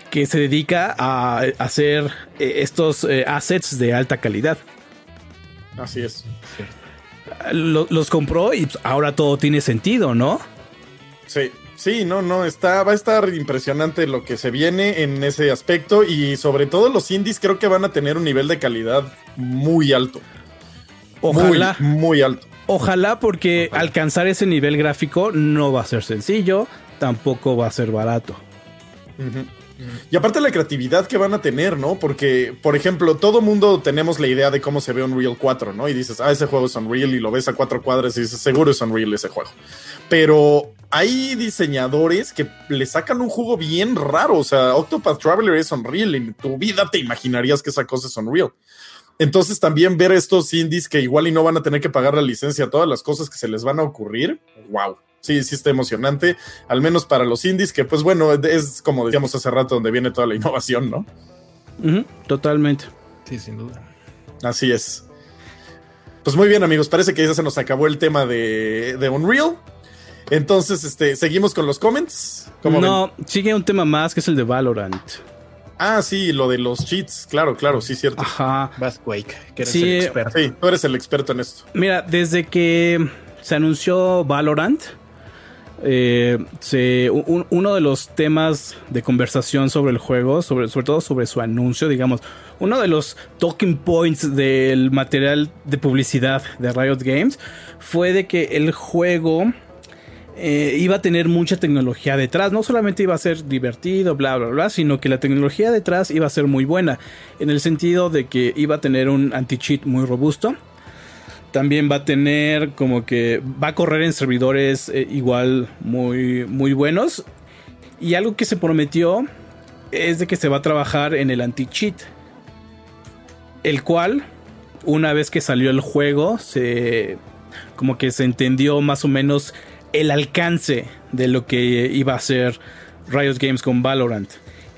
que se dedica a hacer eh, estos assets de alta calidad. Así es los compró y ahora todo tiene sentido, ¿no? Sí, sí, no, no, está, va a estar impresionante lo que se viene en ese aspecto y sobre todo los indies creo que van a tener un nivel de calidad muy alto. Ojalá. Muy, alto. Ojalá porque alcanzar ese nivel gráfico no va a ser sencillo, tampoco va a ser barato. Y aparte la creatividad que van a tener, ¿no? Porque, por ejemplo, todo mundo tenemos la idea de cómo se ve Unreal 4, ¿no? Y dices, ah, ese juego es Unreal y lo ves a cuatro cuadras y dices, seguro es Unreal ese juego. Pero hay diseñadores que le sacan un jugo bien raro. O sea, Octopath Traveler es Unreal. En tu vida te imaginarías que esa cosa es Unreal. Entonces también ver estos indies que igual y no van a tener que pagar la licencia todas las cosas que se les van a ocurrir. Wow sí, sí está emocionante, al menos para los indies, que pues bueno, es como decíamos hace rato donde viene toda la innovación, ¿no? totalmente. Sí, sin duda. Así es. Pues muy bien, amigos, parece que ya se nos acabó el tema de, de Unreal. Entonces, este, seguimos con los comments. no, sigue un tema más que es el de Valorant. Ah, sí, lo de los cheats, claro, claro, sí, cierto. Ajá. Vas Quake, que eres el experto. Sí, tú eres el experto en esto. Mira, desde que se anunció Valorant, eh, uno de los temas de conversación sobre el juego, sobre, sobre todo sobre su anuncio, digamos, uno de los talking points del material de publicidad de Riot Games fue de que el juego eh, iba a tener mucha tecnología detrás. No solamente iba a ser divertido, bla, bla, bla, sino que la tecnología detrás iba a ser muy buena. En el sentido de que iba a tener un anti-cheat muy robusto también va a tener como que va a correr en servidores eh, igual muy, muy buenos. Y algo que se prometió es de que se va a trabajar en el anti-cheat. El cual, una vez que salió el juego, se como que se entendió más o menos el alcance de lo que iba a hacer Riot Games con Valorant.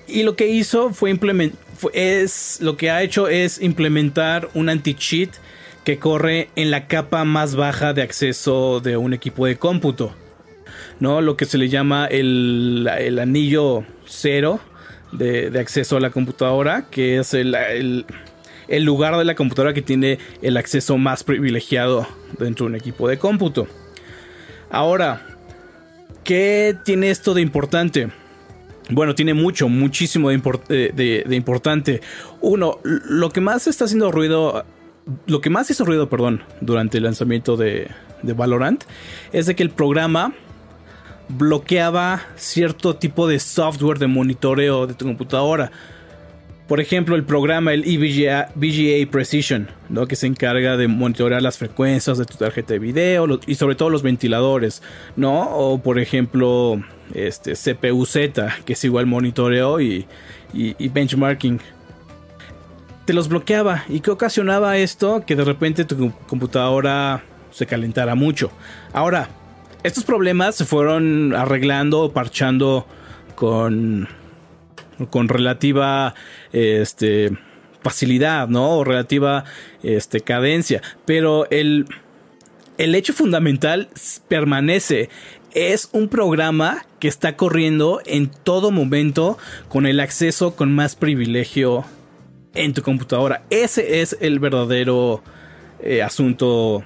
Y lo que hizo fue implementar, es lo que ha hecho es implementar un anti-cheat que corre en la capa más baja de acceso de un equipo de cómputo. ¿no? Lo que se le llama el, anillo cero de, acceso a la computadora, que es el, el lugar de la computadora que tiene el acceso más privilegiado dentro de un equipo de cómputo. Ahora, ¿qué tiene esto de importante? Bueno, tiene mucho, muchísimo de, importante. Uno, lo que más está haciendo ruido, lo que más hizo ruido, perdón, durante el lanzamiento de, Valorant, es de que el programa bloqueaba cierto tipo de software de monitoreo de tu computadora. Por ejemplo, el programa, el EVGA VGA Precision, ¿no? que se encarga de monitorear las frecuencias de tu tarjeta de video y sobre todo los ventiladores, ¿no? O por ejemplo, este CPU-Z, que es igual monitoreo y, y, benchmarking. Te los bloqueaba. ¿Y qué ocasionaba esto? Que de repente tu computadora se calentara mucho. Ahora, estos problemas se fueron arreglando, parchando con, con relativa este, facilidad, ¿no? O relativa este, cadencia. Pero el, el hecho fundamental permanece. Es un programa que está corriendo en todo momento con el acceso con más privilegio en tu computadora. Ese es el verdadero eh, asunto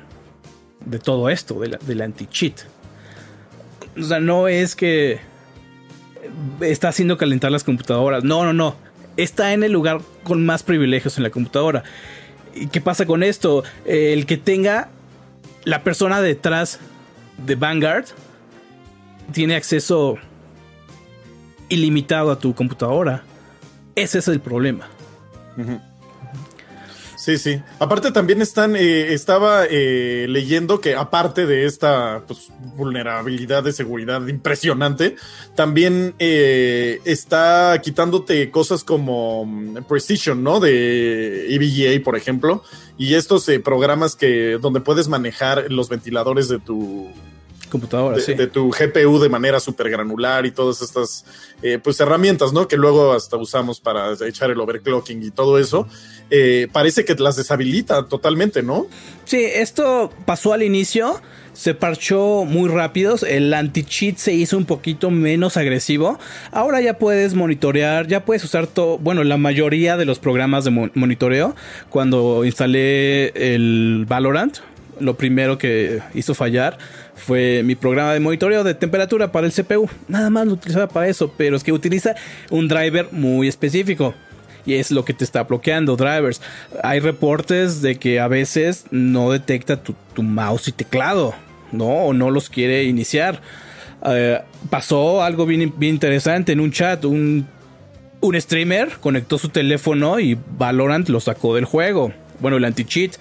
de todo esto, del anti-cheat. O sea, no es que está haciendo calentar las computadoras. No, no, no. Está en el lugar con más privilegios en la computadora. ¿Y qué pasa con esto? El que tenga la persona detrás de Vanguard tiene acceso ilimitado a tu computadora. Ese es el problema. Sí, sí. Aparte también están, eh, estaba eh, leyendo que aparte de esta pues, vulnerabilidad de seguridad impresionante, también eh, está quitándote cosas como mm, Precision, ¿no? De EVGA, por ejemplo, y estos programas que donde puedes manejar los ventiladores de tu computadora, de, sí. de tu GPU de manera súper granular y todas estas eh, pues herramientas, ¿no? Que luego hasta usamos para echar el overclocking y todo eso. Eh, parece que las deshabilita totalmente, ¿no? Sí, esto pasó al inicio. Se parchó muy rápido, el anti-cheat se hizo un poquito menos agresivo. Ahora ya puedes monitorear, ya puedes usar todo, bueno, la mayoría de los programas de monitoreo. Cuando instalé el Valorant, lo primero que hizo fallar fue mi programa de monitoreo de temperatura para el CPU. Nada más lo utilizaba para eso, pero es que utiliza un driver muy específico. Y es lo que te está bloqueando, drivers. Hay reportes de que a veces no detecta tu, mouse y teclado, ¿no? O no los quiere iniciar. Eh, pasó algo bien, interesante en un chat. Un, un streamer conectó su teléfono y Valorant lo sacó del juego. Bueno, el anti-cheat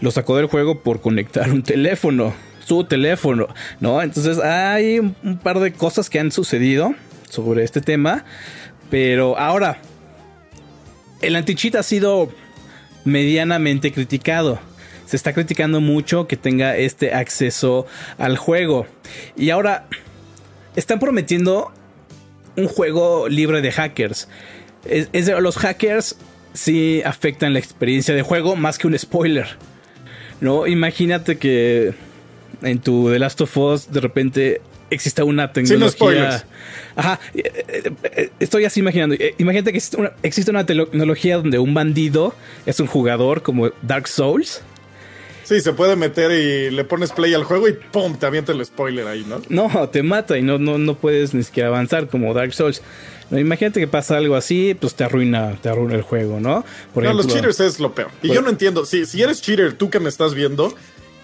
lo sacó del juego por conectar un teléfono su teléfono, ¿no? Entonces hay un, par de cosas que han sucedido sobre este tema, pero ahora, el anti-cheat ha sido medianamente criticado. Se está criticando mucho que tenga este acceso al juego. Y ahora están prometiendo un juego libre de hackers. Es, los hackers sí afectan la experiencia de juego más que un spoiler. No, imagínate que en tu The Last of Us de repente exista una tecnología. Ajá, eh, eh, eh, estoy así imaginando. Imagínate que existe una, tecnología donde un bandido es un jugador como Dark Souls. Sí, se puede meter y le pones play al juego y ¡pum! te avienta el spoiler ahí, ¿no? No, te mata y no, no, no puedes ni siquiera avanzar como Dark Souls. imagínate que pasa algo así, pues te arruina, te arruina el juego, ¿no? no, los cheaters es lo peor. Y yo no entiendo, si, si eres cheater, tú que me estás viendo,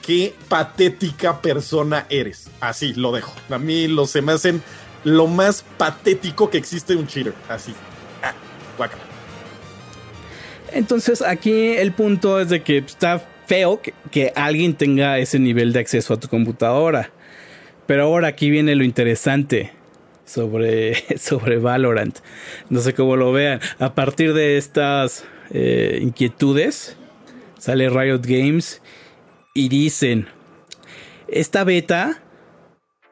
qué patética persona eres. Así lo dejo. A mí lo se me hacen lo más patético que existe un cheater. Así. Ah, Entonces aquí el punto es de que está feo que, alguien tenga ese nivel de acceso a tu computadora. Pero ahora aquí viene lo interesante sobre, sobre Valorant. No sé cómo lo vean. A partir de estas eh, inquietudes, sale Riot Games y dicen, esta beta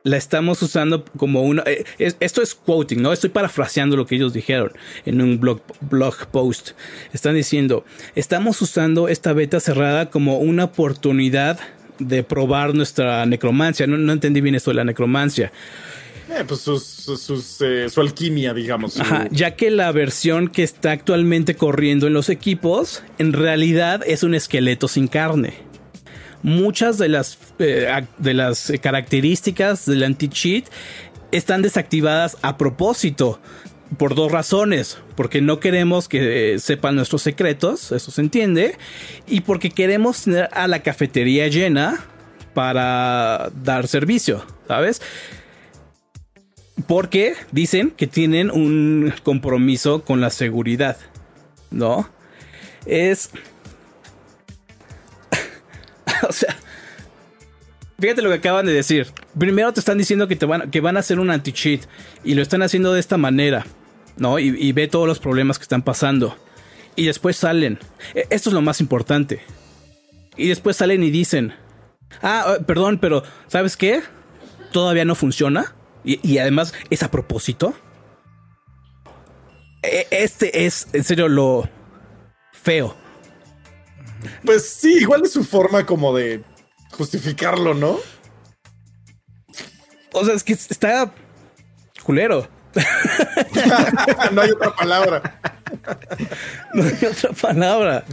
la estamos usando como una... Eh, esto es quoting, ¿no? Estoy parafraseando lo que ellos dijeron en un blog, blog post. Están diciendo, estamos usando esta beta cerrada como una oportunidad de probar nuestra necromancia. No, no entendí bien esto de la necromancia. Eh, pues sus, eh, su alquimia, digamos. ya que la versión que está actualmente corriendo en los equipos, en realidad es un esqueleto sin carne. Muchas de las, eh, de las características del anti-cheat están desactivadas a propósito por dos razones. Porque no queremos que sepan nuestros secretos, eso se entiende. Y porque queremos tener a la cafetería llena para dar servicio, ¿sabes? Porque dicen que tienen un compromiso con la seguridad, ¿no? Es... o sea... Fíjate lo que acaban de decir. Primero te están diciendo que, te van, que van a hacer un anti-cheat y lo están haciendo de esta manera, ¿no? Y, y ve todos los problemas que están pasando. Y después salen. E, esto es lo más importante. Y después salen y dicen, ah, eh, perdón, pero ¿sabes qué? Todavía no funciona. Y, además es a propósito. E, este es, en serio, lo feo. Pues sí, igual es su forma como de justificarlo, ¿no? O sea, es que está culero. no hay otra palabra. no hay otra palabra.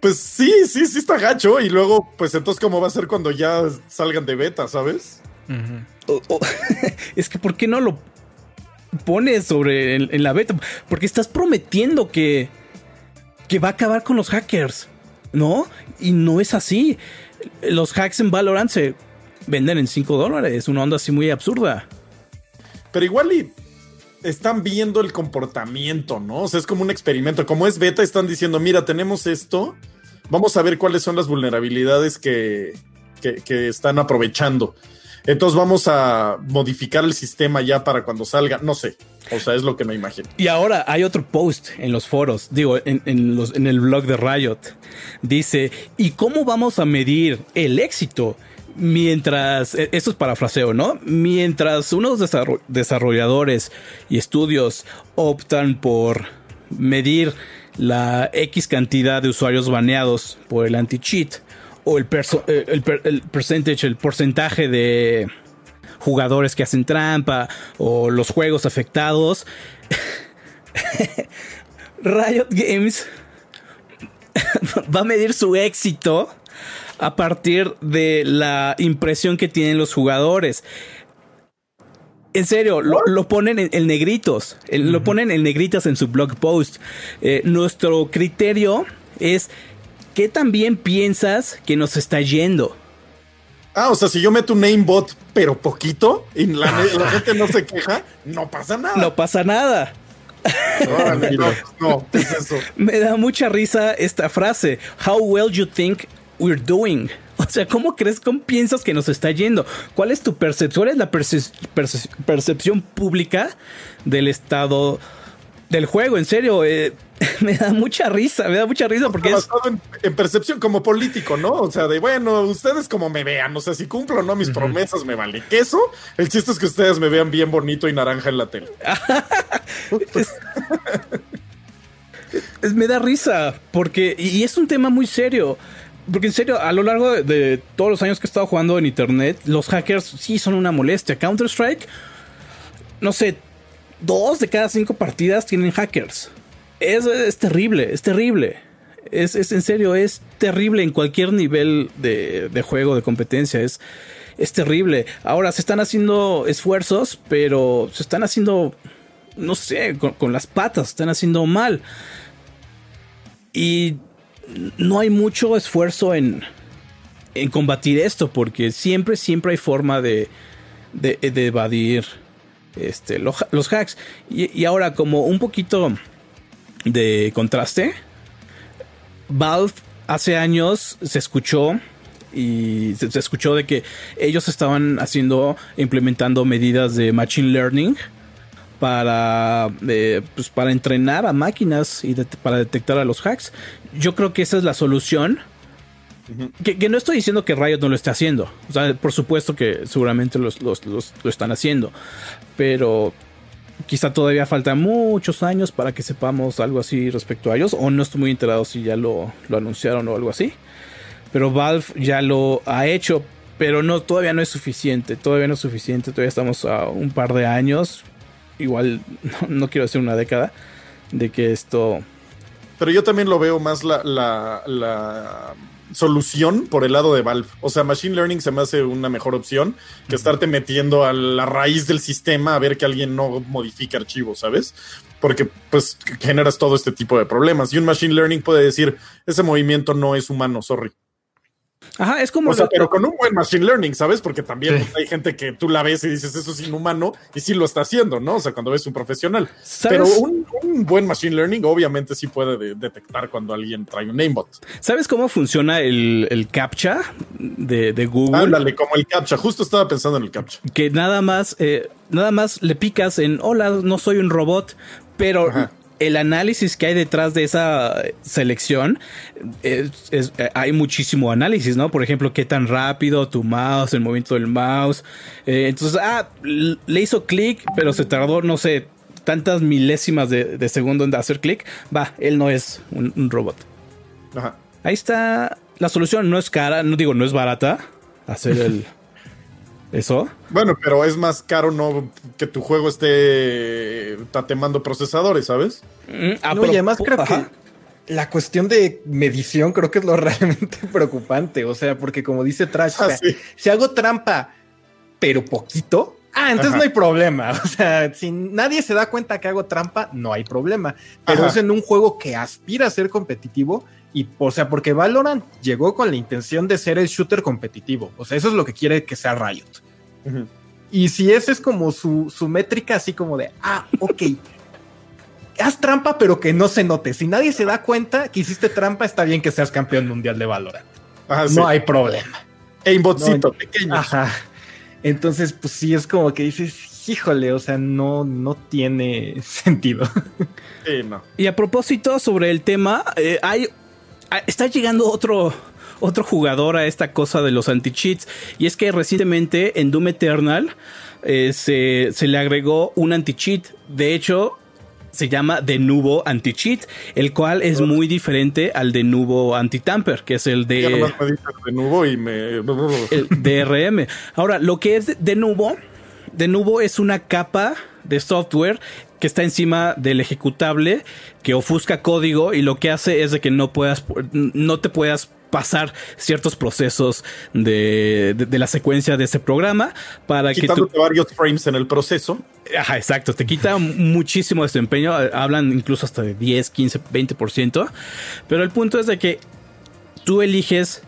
Pues sí, sí, sí está gacho. Y luego, pues entonces, ¿cómo va a ser cuando ya salgan de beta, sabes? es que, ¿por qué no lo pones sobre en, la beta? Porque estás prometiendo que, que va a acabar con los hackers, ¿no? Y no es así. Los hacks en Valorant se venden en 5 dólares. Es una onda así muy absurda. Pero igual y están viendo el comportamiento, ¿no? O sea, es como un experimento. Como es beta, están diciendo, mira, tenemos esto, vamos a ver cuáles son las vulnerabilidades que, que, están aprovechando. Entonces vamos a modificar el sistema ya para cuando salga, no sé. O sea, es lo que me imagino. Y ahora hay otro post en los foros, digo, en, en el blog de Riot. Dice, ¿y cómo vamos a medir el éxito mientras, e, esto es parafraseo, ¿no? Mientras unos desarrolladores y estudios optan por medir la X cantidad de usuarios baneados por el anti-cheat o el, eh, el, el, percentage, el porcentaje de jugadores que hacen trampa o los juegos afectados, Riot Games va a medir su éxito a partir de la impresión que tienen los jugadores. En serio, lo, ponen en, negritos, lo ponen en negritas en su blog post. Eh, nuestro criterio es qué también piensas que nos está yendo. Ah, o sea, si yo meto un namebot, pero poquito, y la, gente no se queja, no pasa nada. No pasa nada. no, no, es eso? Me da mucha risa esta frase. How well you think we're doing. O sea, ¿cómo crees, cómo piensas que nos está yendo? ¿Cuál es tu percepción? ¿Cuál es la percepción pública del estado del juego? En serio, eh, me da mucha risa, me da mucha risa porque es... En, percepción como político, ¿no? O sea, de bueno, ustedes como me vean, o sea, si cumplo o no mis promesas, me vale queso. El chiste es que ustedes me vean bien bonito y naranja en la tele. me da risa porque, y es un tema muy serio. Porque en serio, a lo largo de, todos los años que he estado jugando en internet, los hackers sí son una molestia. Counter-Strike, no sé, dos de cada cinco partidas tienen hackers. Es, es terrible, es terrible. Es, en serio, es terrible en cualquier nivel de, juego, de competencia. Es, es terrible. Ahora se están haciendo esfuerzos, pero se están haciendo, no sé, con, con las patas, están haciendo mal. Y no hay mucho esfuerzo en, en combatir esto, porque siempre, siempre hay forma de, de, evadir este, los hacks. Y, ahora, como un poquito de contraste, Valve hace años se escuchó y se, escuchó de que ellos estaban haciendo, implementando medidas de machine learning para, eh, pues para entrenar a máquinas y para detectar a los hacks. Yo creo que esa es la solución. que, no estoy diciendo que Riot no lo esté haciendo. O sea, por supuesto que seguramente los, lo están haciendo. Pero quizá todavía falta muchos años para que sepamos algo así respecto a ellos. O no estoy muy enterado si ya lo, lo anunciaron o algo así. Pero Valve ya lo ha hecho pero no, todavía no es suficiente, todavía no es suficiente, todavía estamos a un par de años, igual no, quiero decir una década, de que esto... Pero yo también lo veo más la, la, la solución por el lado de Valve. O sea, Machine Learning se me hace una mejor opción que estarte metiendo a la raíz del sistema a ver que alguien no modifique archivos, ¿sabes? Porque pues generas todo este tipo de problemas. Y un Machine Learning puede decir, ese movimiento no es humano, sorry. Ajá, es como. O sea, pero con un buen machine learning, ¿sabes? Porque también hay gente que tú la ves y dices eso es inhumano y sí lo está haciendo, ¿no? O sea, cuando ves un profesional. Pero un, buen machine learning, obviamente, sí puede detectar cuando alguien trae un namebot. ¿Sabes cómo funciona el, CAPTCHA de, Google? Ándale, como el CAPTCHA. Justo estaba pensando en el CAPTCHA. Que nada más, eh, nada más le picas en hola, no soy un robot, pero el análisis que hay detrás de esa selección es, hay muchísimo análisis, ¿no? Por ejemplo, qué tan rápido tu mouse, el movimiento del mouse. Eh, entonces, ah, le hizo clic, pero se tardó, no sé, tantas milésimas de, segundo en hacer clic. Va, él no es un, robot. Ajá. Ahí está. La solución no es cara, no digo, no es barata hacer el. ¿Eso? Bueno, pero es más caro no que tu juego esté tatemando procesadores, ¿sabes? Mm, ah, no, y además creo que la cuestión de medición creo que es lo realmente preocupante. O sea, porque como dice Trash, ah, si hago trampa, pero poquito, ah, entonces no hay problema. O sea, si nadie se da cuenta que hago trampa, no hay problema. Pero es en un juego que aspira a ser competitivo. Y, o sea, porque Valorant llegó con la intención de ser el shooter competitivo. O sea, eso es lo que quiere que sea Riot. Y si esa es como su, su métrica, así como de, ah, ok, haz trampa, pero que no se note. Si nadie se da cuenta que hiciste trampa, está bien que seas campeón mundial de Valorant. no hay problema. Aimbotcito pequeño. Ajá. Entonces, pues sí, es como que dices, híjole, o sea, no, no tiene sentido. Sí, no. Y a propósito sobre el tema, eh, hay, está llegando otro, otro jugador a esta cosa de los anti-cheats. Y es que recientemente en Doom Eternal eh, se, se, le agregó un anti-cheat. De hecho, se llama Denuvo Anti-Cheat, el cual es muy diferente al Denuvo Anti-Tamper, que es el de. Denuvo y me. El DRM. Ahora, lo que es Denuvo, Denuvo es una capa de software que está encima del ejecutable que ofusca código y lo que hace es de que no puedas no te puedas pasar ciertos procesos de, de, la secuencia de ese programa para que tú... varios frames en el proceso. Ajá, exacto, te quita muchísimo desempeño, hablan incluso hasta de 10, 15, 20%, pero el punto es de que tú eliges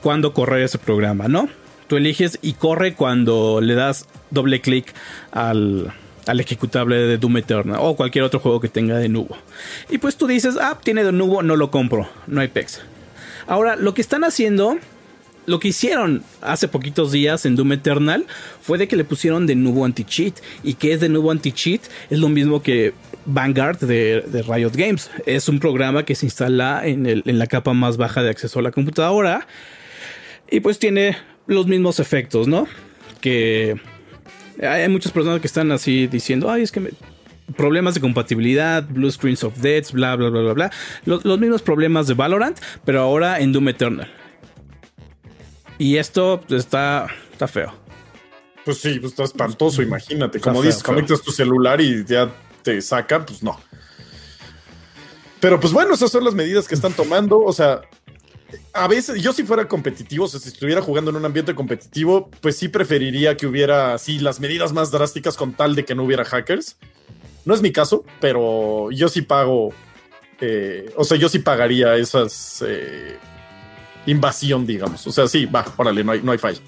cuándo correr ese programa, ¿no? Tú eliges y corre cuando le das doble clic al, al ejecutable de Doom Eternal o cualquier otro juego que tenga de nubo. Y pues tú dices, ah, tiene de nubo, no lo compro, no hay pex. Ahora, lo que están haciendo, lo que hicieron hace poquitos días en Doom Eternal fue de que le pusieron de nuevo anti-cheat. ¿Y qué es de nuevo anti-cheat? Es lo mismo que Vanguard de, Riot Games. Es un programa que se instala en, en la capa más baja de acceso a la computadora. Y pues tiene los mismos efectos, ¿no? Que hay muchas personas que están así diciendo, ay, es que me, problemas de compatibilidad, blue screens of deaths, bla, bla, bla, bla, bla. Los, mismos problemas de Valorant, pero ahora en Doom Eternal. Y esto está, está feo. Pues sí, pues está espantoso, imagínate. Como dices, conectas tu celular y ya te saca, pues no. Pero pues bueno, esas son las medidas que están tomando. O sea, a veces, yo si fuera competitivo, o sea, si estuviera jugando en un ambiente competitivo, pues sí preferiría que hubiera así las medidas más drásticas con tal de que no hubiera hackers. No es mi caso, pero yo sí pago, eh, o sea, yo sí pagaría esas eh, invasión, digamos. O sea, sí, va, órale, no hay, no hay fallo.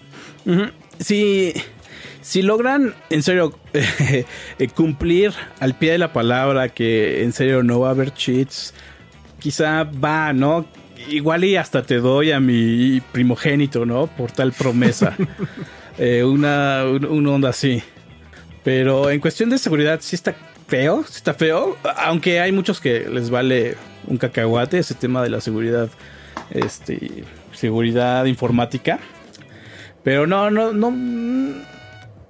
Si, logran, en serio, cumplir al pie de la palabra que en serio no va a haber cheats, quizá va, ¿no? Igual y hasta te doy a mi primogénito, ¿no? Por tal promesa. una, una onda así. Pero en cuestión de seguridad sí está feo, está feo, aunque hay muchos que les vale un cacahuate ese tema de la seguridad, este, seguridad informática. Pero no, no, no,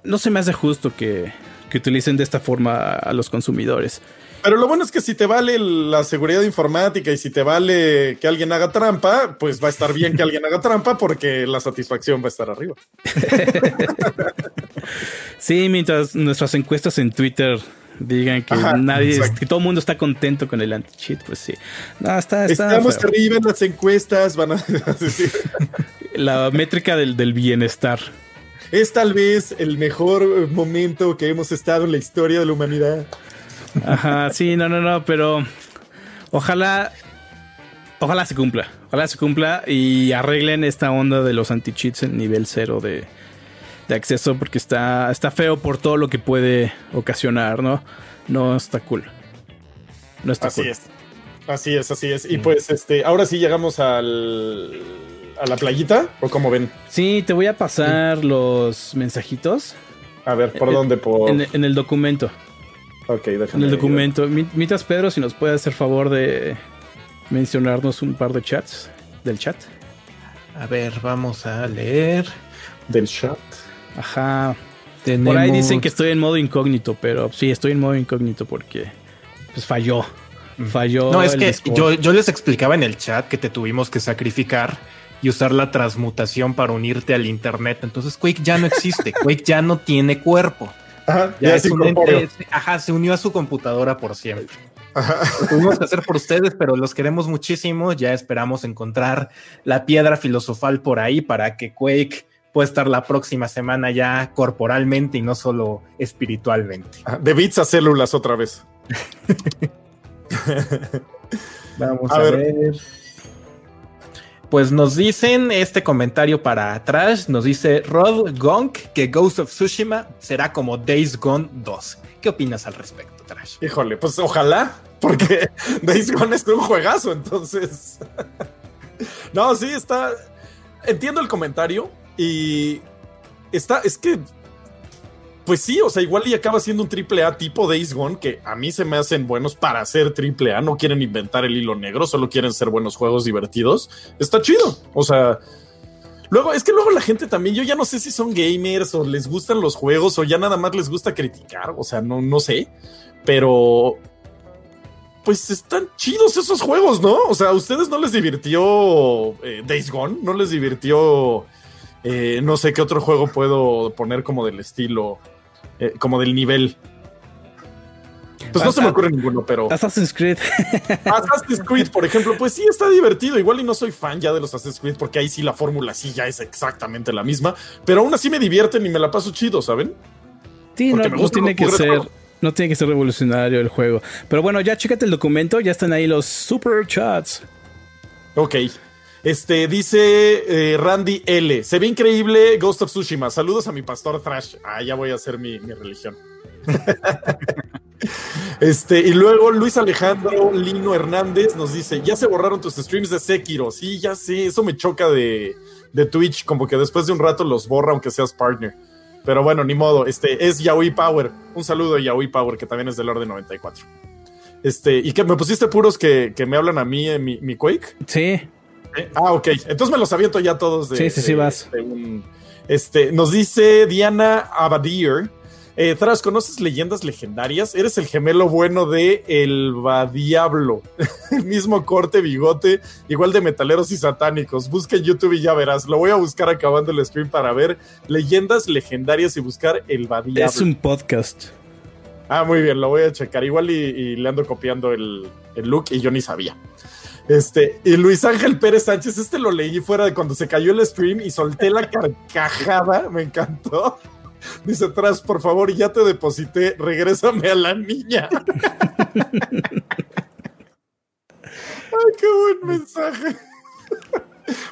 no se me hace justo que, que utilicen de esta forma a los consumidores. Pero lo bueno es que si te vale la seguridad informática y si te vale que alguien haga trampa, pues va a estar bien que alguien haga trampa porque la satisfacción va a estar arriba. sí, mientras nuestras encuestas en Twitter digan que nadie, que todo el mundo está contento con el anti-cheat, pues sí. No, está, Estamos arriba en las encuestas, van a decir. La métrica del, del bienestar. Es tal vez el mejor momento que hemos estado en la historia de la humanidad. Ajá, sí, no, no, no, pero ojalá, ojalá se cumpla, ojalá se cumpla y arreglen esta onda de los anti-cheats en nivel cero de, acceso porque está, está feo por todo lo que puede ocasionar, ¿no? No está cool. No está así es. Así es, así es. Y pues este, ahora sí llegamos al a la playita o como ven. Sí, te voy a pasar los mensajitos. A ver, ¿por dónde? Por... en, el documento. Ok, En el documento. Mitas Pedro, si nos puede hacer favor de mencionarnos un par de chats del chat. A ver, vamos a leer. Del chat. Ajá. Por ahí dicen que estoy en modo incógnito, pero sí, estoy en modo incógnito porque pues falló. Falló. No, es que yo, yo les explicaba en el chat que te tuvimos que sacrificar y usar la transmutación para unirte al internet. Entonces Quake ya no existe. Quake ya no tiene cuerpo. Ajá, ya, es un ajá, se unió a su computadora por siempre. Lo tuvimos que hacer por ustedes, pero los queremos muchísimo. Ya esperamos encontrar la piedra filosofal por ahí para que Quake pueda estar la próxima semana ya corporalmente y no solo espiritualmente. De bits a células otra vez. Vamos a, ver pues nos dicen este comentario para atrás, nos dice Rod Gonk que Ghost of Tsushima será como Days Gone 2. ¿Qué opinas al respecto, Trash? Híjole, pues ojalá, porque Days Gone es un juegazo, entonces... no, sí, está... Entiendo el comentario y está, es que pues sí, o sea, igual y acaba siendo un triple A tipo Days Gone, que a mí se me hacen buenos para ser triple A, no quieren inventar el hilo negro, solo quieren ser buenos juegos divertidos. Está chido, o sea... Luego, es que luego la gente también, yo ya no sé si son gamers o les gustan los juegos o ya nada más les gusta criticar, o sea, no, no sé, pero pues están chidos esos juegos, ¿no? O sea, ¿a ustedes no les divirtió eh, Days Gone? ¿No les divirtió, eh, no sé qué otro juego puedo poner como del estilo? Eh, como del nivel. Pues no se me ocurre ninguno, pero. Assassin's Creed. Assassin's Creed, por ejemplo, pues sí está divertido. Igual y no soy fan ya de los Assassin's Creed porque ahí sí la fórmula sí ya es exactamente la misma. Pero aún así me divierten y me la paso chido, ¿saben? Sí, no, tiene que ser. No tiene que ser revolucionario el juego. Pero bueno, ya chécate el documento, ya están ahí los super chats. Ok. Este, dice eh, Randy L. Se ve increíble Ghost of Tsushima. Saludos a mi pastor Thrash. Ah, ya voy a hacer mi, religión. este, y luego Luis Alejandro Lino Hernández nos dice: Ya se borraron tus streams de Sekiro. Sí, ya sé. Eso me choca de, de Twitch. Como que después de un rato los borra, aunque seas partner. Pero bueno, ni modo. Este es Yaoi Power. Un saludo a Yaoi Power, que también es del orden 94. Este, ¿y que me pusiste puros que, me hablan a mí en mi, mi Quake? Sí. Ah, ok. Entonces me los aviento ya todos de. Sí, sí, sí, vas. este, nos dice Diana Abadir. Eh, Tras, ¿conoces leyendas legendarias? Eres el gemelo bueno de El Badiablo. el mismo corte, bigote, igual de metaleros y satánicos. Busca en YouTube y ya verás. Lo voy a buscar acabando el stream para ver leyendas legendarias y buscar El Badiablo. Es un podcast. Ah, muy bien, lo voy a checar. Igual y, le ando copiando el, el look y yo ni sabía. Este, y Luis Ángel Pérez Sánchez, este lo leí fuera de cuando se cayó el stream y solté la carcajada, me encantó. Dice atrás, por favor, ya te deposité, regrésame a la niña. Ay, qué buen mensaje.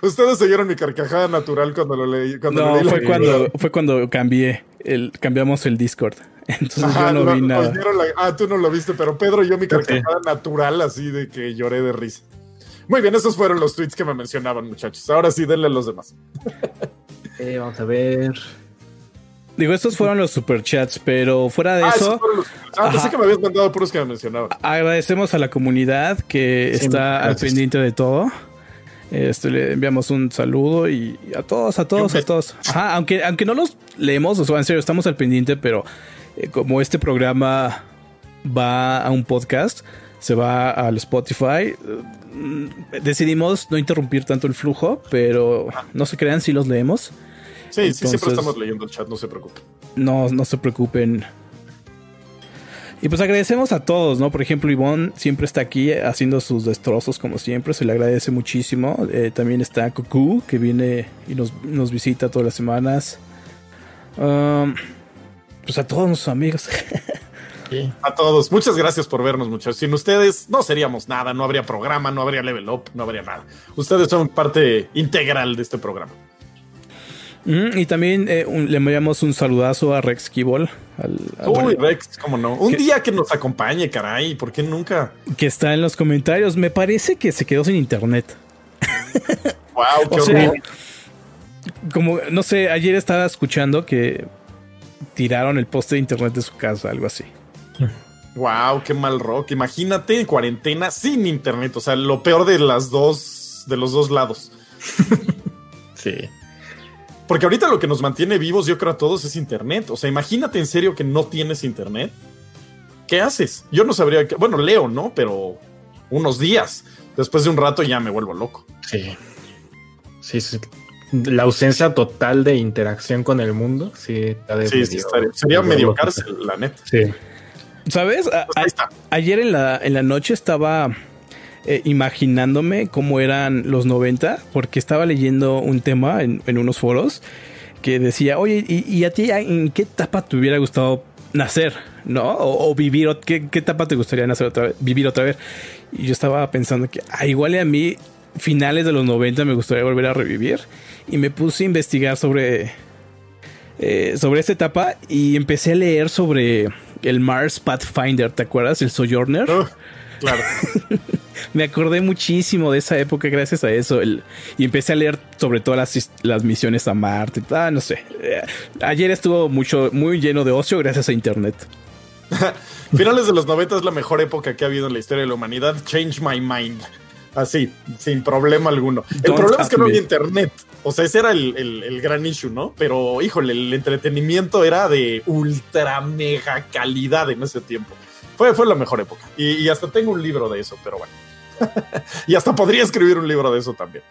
Ustedes oyeron mi carcajada natural cuando lo leí. Cuando no, fue, cuando, fue cuando cambié, el, cambiamos el Discord. Entonces yo no, vi nada. ah, tú no lo viste, pero Pedro y yo mi carcajada natural, así de que lloré de risa. Muy bien, esos fueron los tweets que me mencionaban, muchachos. Ahora sí, denle a los demás. Eh, vamos a ver. Digo, estos fueron los superchats, pero fuera de ah, eso. Ah, pensé que me habías mandado puros que me mencionaban. Agradecemos a la comunidad que está al pendiente de todo. Este, le enviamos un saludo y a todos, a todos, a todos. Ajá, aunque, aunque no los leemos, o sea, en serio, estamos al pendiente, pero eh, como este programa va a un podcast, se va al Spotify, decidimos no interrumpir tanto el flujo, pero no se crean si los leemos. Sí, sí, siempre estamos leyendo el chat, no se preocupen. No, no se preocupen. Y pues agradecemos a todos, ¿no? Por ejemplo, Ivonne siempre está aquí haciendo sus destrozos como siempre, se le agradece muchísimo. Eh, también está Cuckoo, que viene y nos, nos visita todas las semanas. Um, pues a todos nuestros amigos. A todos, muchas gracias por vernos, muchachos. Sin ustedes no seríamos nada, no habría programa, no habría level up, no habría nada. Ustedes son parte integral de este programa. Mm, y también eh, le enviamos un saludazo a Rex Kibol. Uy, Rex, cómo no. Un día que nos acompañe, caray, ¿por qué nunca? Que está en los comentarios. Me parece que se quedó sin internet. wow, qué Como, no sé, ayer estaba escuchando que tiraron el poste de internet de su casa, algo así. Wow, qué mal rock. Imagínate en cuarentena sin internet. O sea, lo peor de las dos, de los dos lados. sí. Porque ahorita lo que nos mantiene vivos, yo creo a todos, es internet. O sea, imagínate en serio que no tienes internet. ¿Qué haces? Yo no sabría que. Bueno, leo, ¿no? Pero unos días. Después de un rato ya me vuelvo loco. Sí. Sí, sí. La ausencia total de interacción con el mundo. Sí, sí, sí sería medio cárcel, la neta. Sí. ¿Sabes? Pues ayer en la, en la noche estaba eh, imaginándome cómo eran los 90, porque estaba leyendo un tema en, unos foros que decía, oye, ¿y, a ti en qué etapa te hubiera gustado nacer? ¿No? O, vivir, ¿qué, ¿qué, etapa te gustaría nacer otra vez, vivir otra vez? Y yo estaba pensando que, ah, igual a mí, finales de los 90 me gustaría volver a revivir. Y me puse a investigar sobre, eh, sobre esta etapa y empecé a leer sobre el Mars Pathfinder, ¿te acuerdas? El Sojourner. Oh, claro. Me acordé muchísimo de esa época gracias a eso. y empecé a leer sobre todas las, misiones a Marte. Ah, no sé. Eh, ayer estuvo mucho, muy lleno de ocio gracias a Internet. Finales de los 90 es la mejor época que ha habido en la historia de la humanidad. Change my mind. Así, sin problema alguno. El problema es que no había internet. O sea, ese era el, gran issue, ¿no? Pero, híjole, el entretenimiento era de ultra mega calidad en ese tiempo. Fue, fue la mejor época. Y, hasta tengo un libro de eso, pero bueno. y hasta podría escribir un libro de eso también.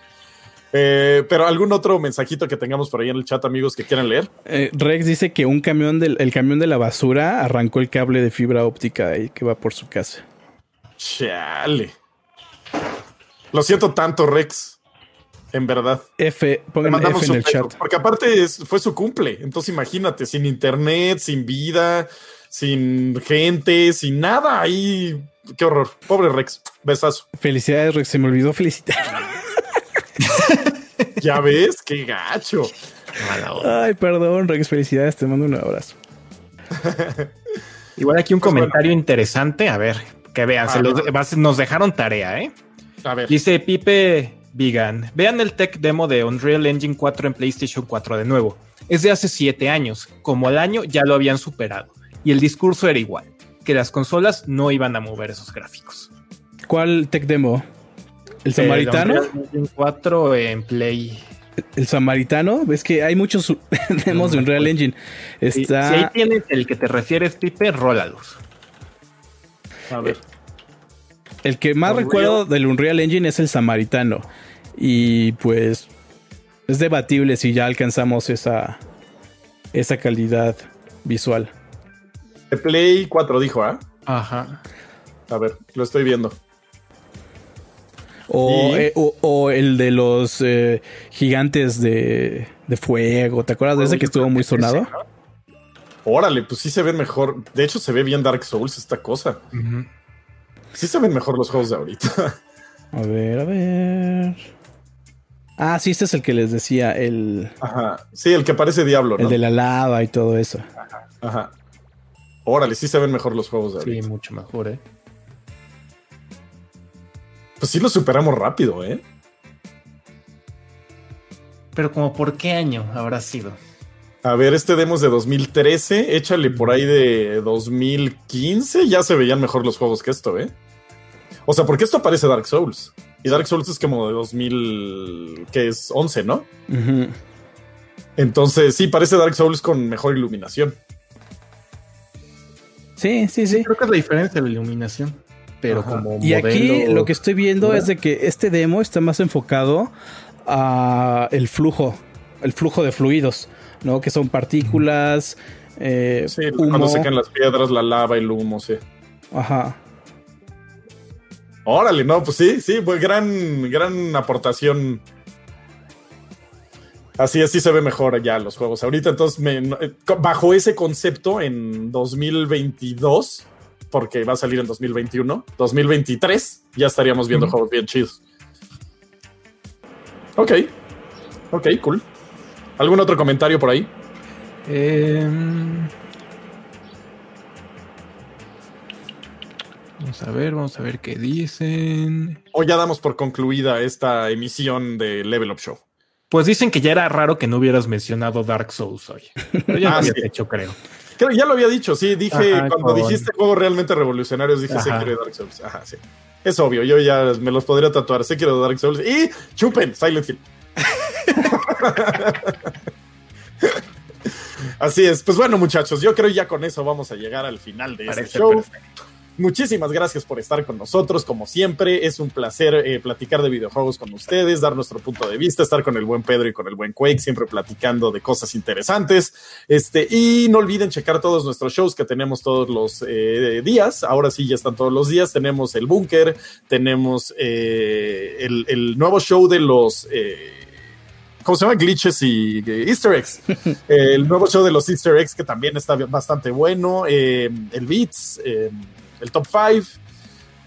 Eh, pero algún otro mensajito que tengamos por ahí en el chat, amigos, que quieran leer. Eh, Rex dice que un camión del el camión de la basura arrancó el cable de fibra óptica y que va por su casa. Chale. Lo siento tanto, Rex. En verdad. F, pongan F en el chat. Porque aparte fue su cumple. Entonces imagínate, sin internet, sin vida, sin gente, sin nada. Ahí, qué horror. Pobre Rex. Besazo. Felicidades, Rex. Se me olvidó felicitar. ya ves, qué gacho. Ay, perdón, Rex. Felicidades. Te mando un abrazo. Igual aquí un pues comentario interesante. A ver, que vean. nos dejaron tarea, ¿eh? Dice Pipe Vigan, vean el tech demo de Unreal Engine 4 en PlayStation 4 de nuevo. Es de hace 7 años, como al año ya lo habían superado. Y el discurso era igual, que las consolas no iban a mover esos gráficos. ¿Cuál tech demo? ¿El samaritano? El Engine 4 en Play. ¿El samaritano? Ves que hay muchos demos de Unreal Engine. Está... Si, ahí tienes el que te refieres, Pipe, rólalos. A ver. El que más recuerdo del Unreal Engine es el Samaritano. Y pues es debatible si ya alcanzamos esa, esa calidad visual. De Play 4 dijo, ¿ah? Ajá. A ver, lo estoy viendo. O, eh, el de los eh, gigantes de, fuego. ¿Te acuerdas de ese que estuvo muy sonado? Órale, pues sí se ve mejor. De hecho, se ve bien Dark Souls esta cosa. Sí se ven mejor los juegos de ahorita. A ver, a ver. Ah, sí, este es el que les decía, el. Ajá. Sí, el que parece Diablo, ¿no? El de la lava y todo eso. Ajá. Ajá. Órale, sí se ven mejor los juegos de ahorita. Sí, mucho mejor, ¿eh? Pues sí lo superamos rápido, ¿eh? Pero como por qué año habrá sido? A ver, este demo es de 2013, échale por ahí de 2015, ya se veían mejor los juegos que esto, ¿eh? O sea, porque esto parece Dark Souls. Y Dark Souls es como de 2000, que es 11, ¿no? Entonces, sí, parece Dark Souls con mejor iluminación. Sí, sí, sí. Creo que es la diferencia de la iluminación. Pero Ajá. como Y aquí modelo- lo que estoy viendo ¿verdad? es de que este demo está más enfocado a el flujo, el flujo de fluidos, ¿no? Que son partículas, eh, Sí, humo. cuando se caen las piedras, la lava, el humo, sí. Ajá. Órale, no, pues sí, sí, pues gran, gran aportación. Así, así se ve mejor ya los juegos. Ahorita, entonces, me- eh, bajo ese concepto, en 2022, porque va a salir en 2021, 2023, ya estaríamos viendo juegos bien chidos. Ok, ok, cool. ¿Algún otro comentario por ahí? Em, Vamos a ver, vamos a ver qué dicen. O ya damos por concluida esta emisión de Level Up Show. Pues dicen que ya era raro que no hubieras mencionado Dark Souls hoy. Pero ya Ah, lo habías sí. hecho, creo. Creo ya lo había dicho, sí, dije, Ajá, cuando con- dijiste juegos realmente revolucionarios, dije Ajá. Sekiro y Dark Souls. Ajá, sí. Es obvio, yo ya me los podría tatuar, Sekiro, Dark Souls y chupen, Silent Hill. Así es, pues bueno muchachos, yo creo ya con eso vamos a llegar al final de este show. perfecto. Muchísimas gracias por estar con nosotros. Como siempre, es un placer eh, platicar de videojuegos con ustedes, dar nuestro punto de vista, estar con el buen Pedro y con el buen Quake, siempre platicando de cosas interesantes. Este, y no olviden checar todos nuestros shows que tenemos todos los eh, días. Ahora sí, ya están todos los días. Tenemos el Búnker, tenemos eh, el, el nuevo show de los. ¿Cómo se llama? Glitches y Easter eggs. Eh, el nuevo show de los Easter eggs que también está bastante bueno. eh, el Beats, eh, el Top 5.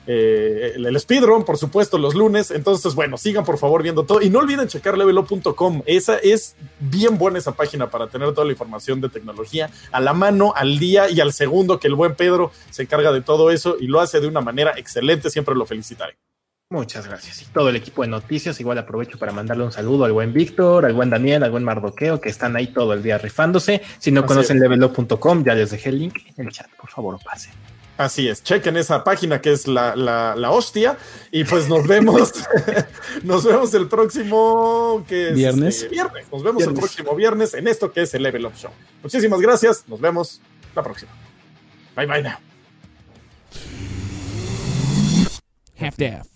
el, el speedrun, por supuesto, los lunes. Entonces, bueno, sigan por favor viendo todo. Y no olviden checar levelup.com. Esa es bien buena esa página para tener toda la información de tecnología a la mano, al día y al segundo, que el buen Pedro se encarga de todo eso y lo hace de una manera excelente. Siempre lo felicitaré. Muchas gracias. Y todo el equipo de noticias, igual aprovecho para mandarle un saludo al buen Víctor, al buen Daniel, al buen Mardoqueo, que están ahí todo el día rifándose. Si no Así conocen levelup.com, ya les dejé el link en el chat. Por favor, pasen. Así es, chequen esa página que es la, la, la hostia. Y pues nos vemos. nos vemos el próximo que es, Viernes. este, viernes. Nos vemos el próximo viernes en esto que es el Level Up Show. Muchísimas gracias. Nos vemos la próxima. Bye bye now. Half-Daff.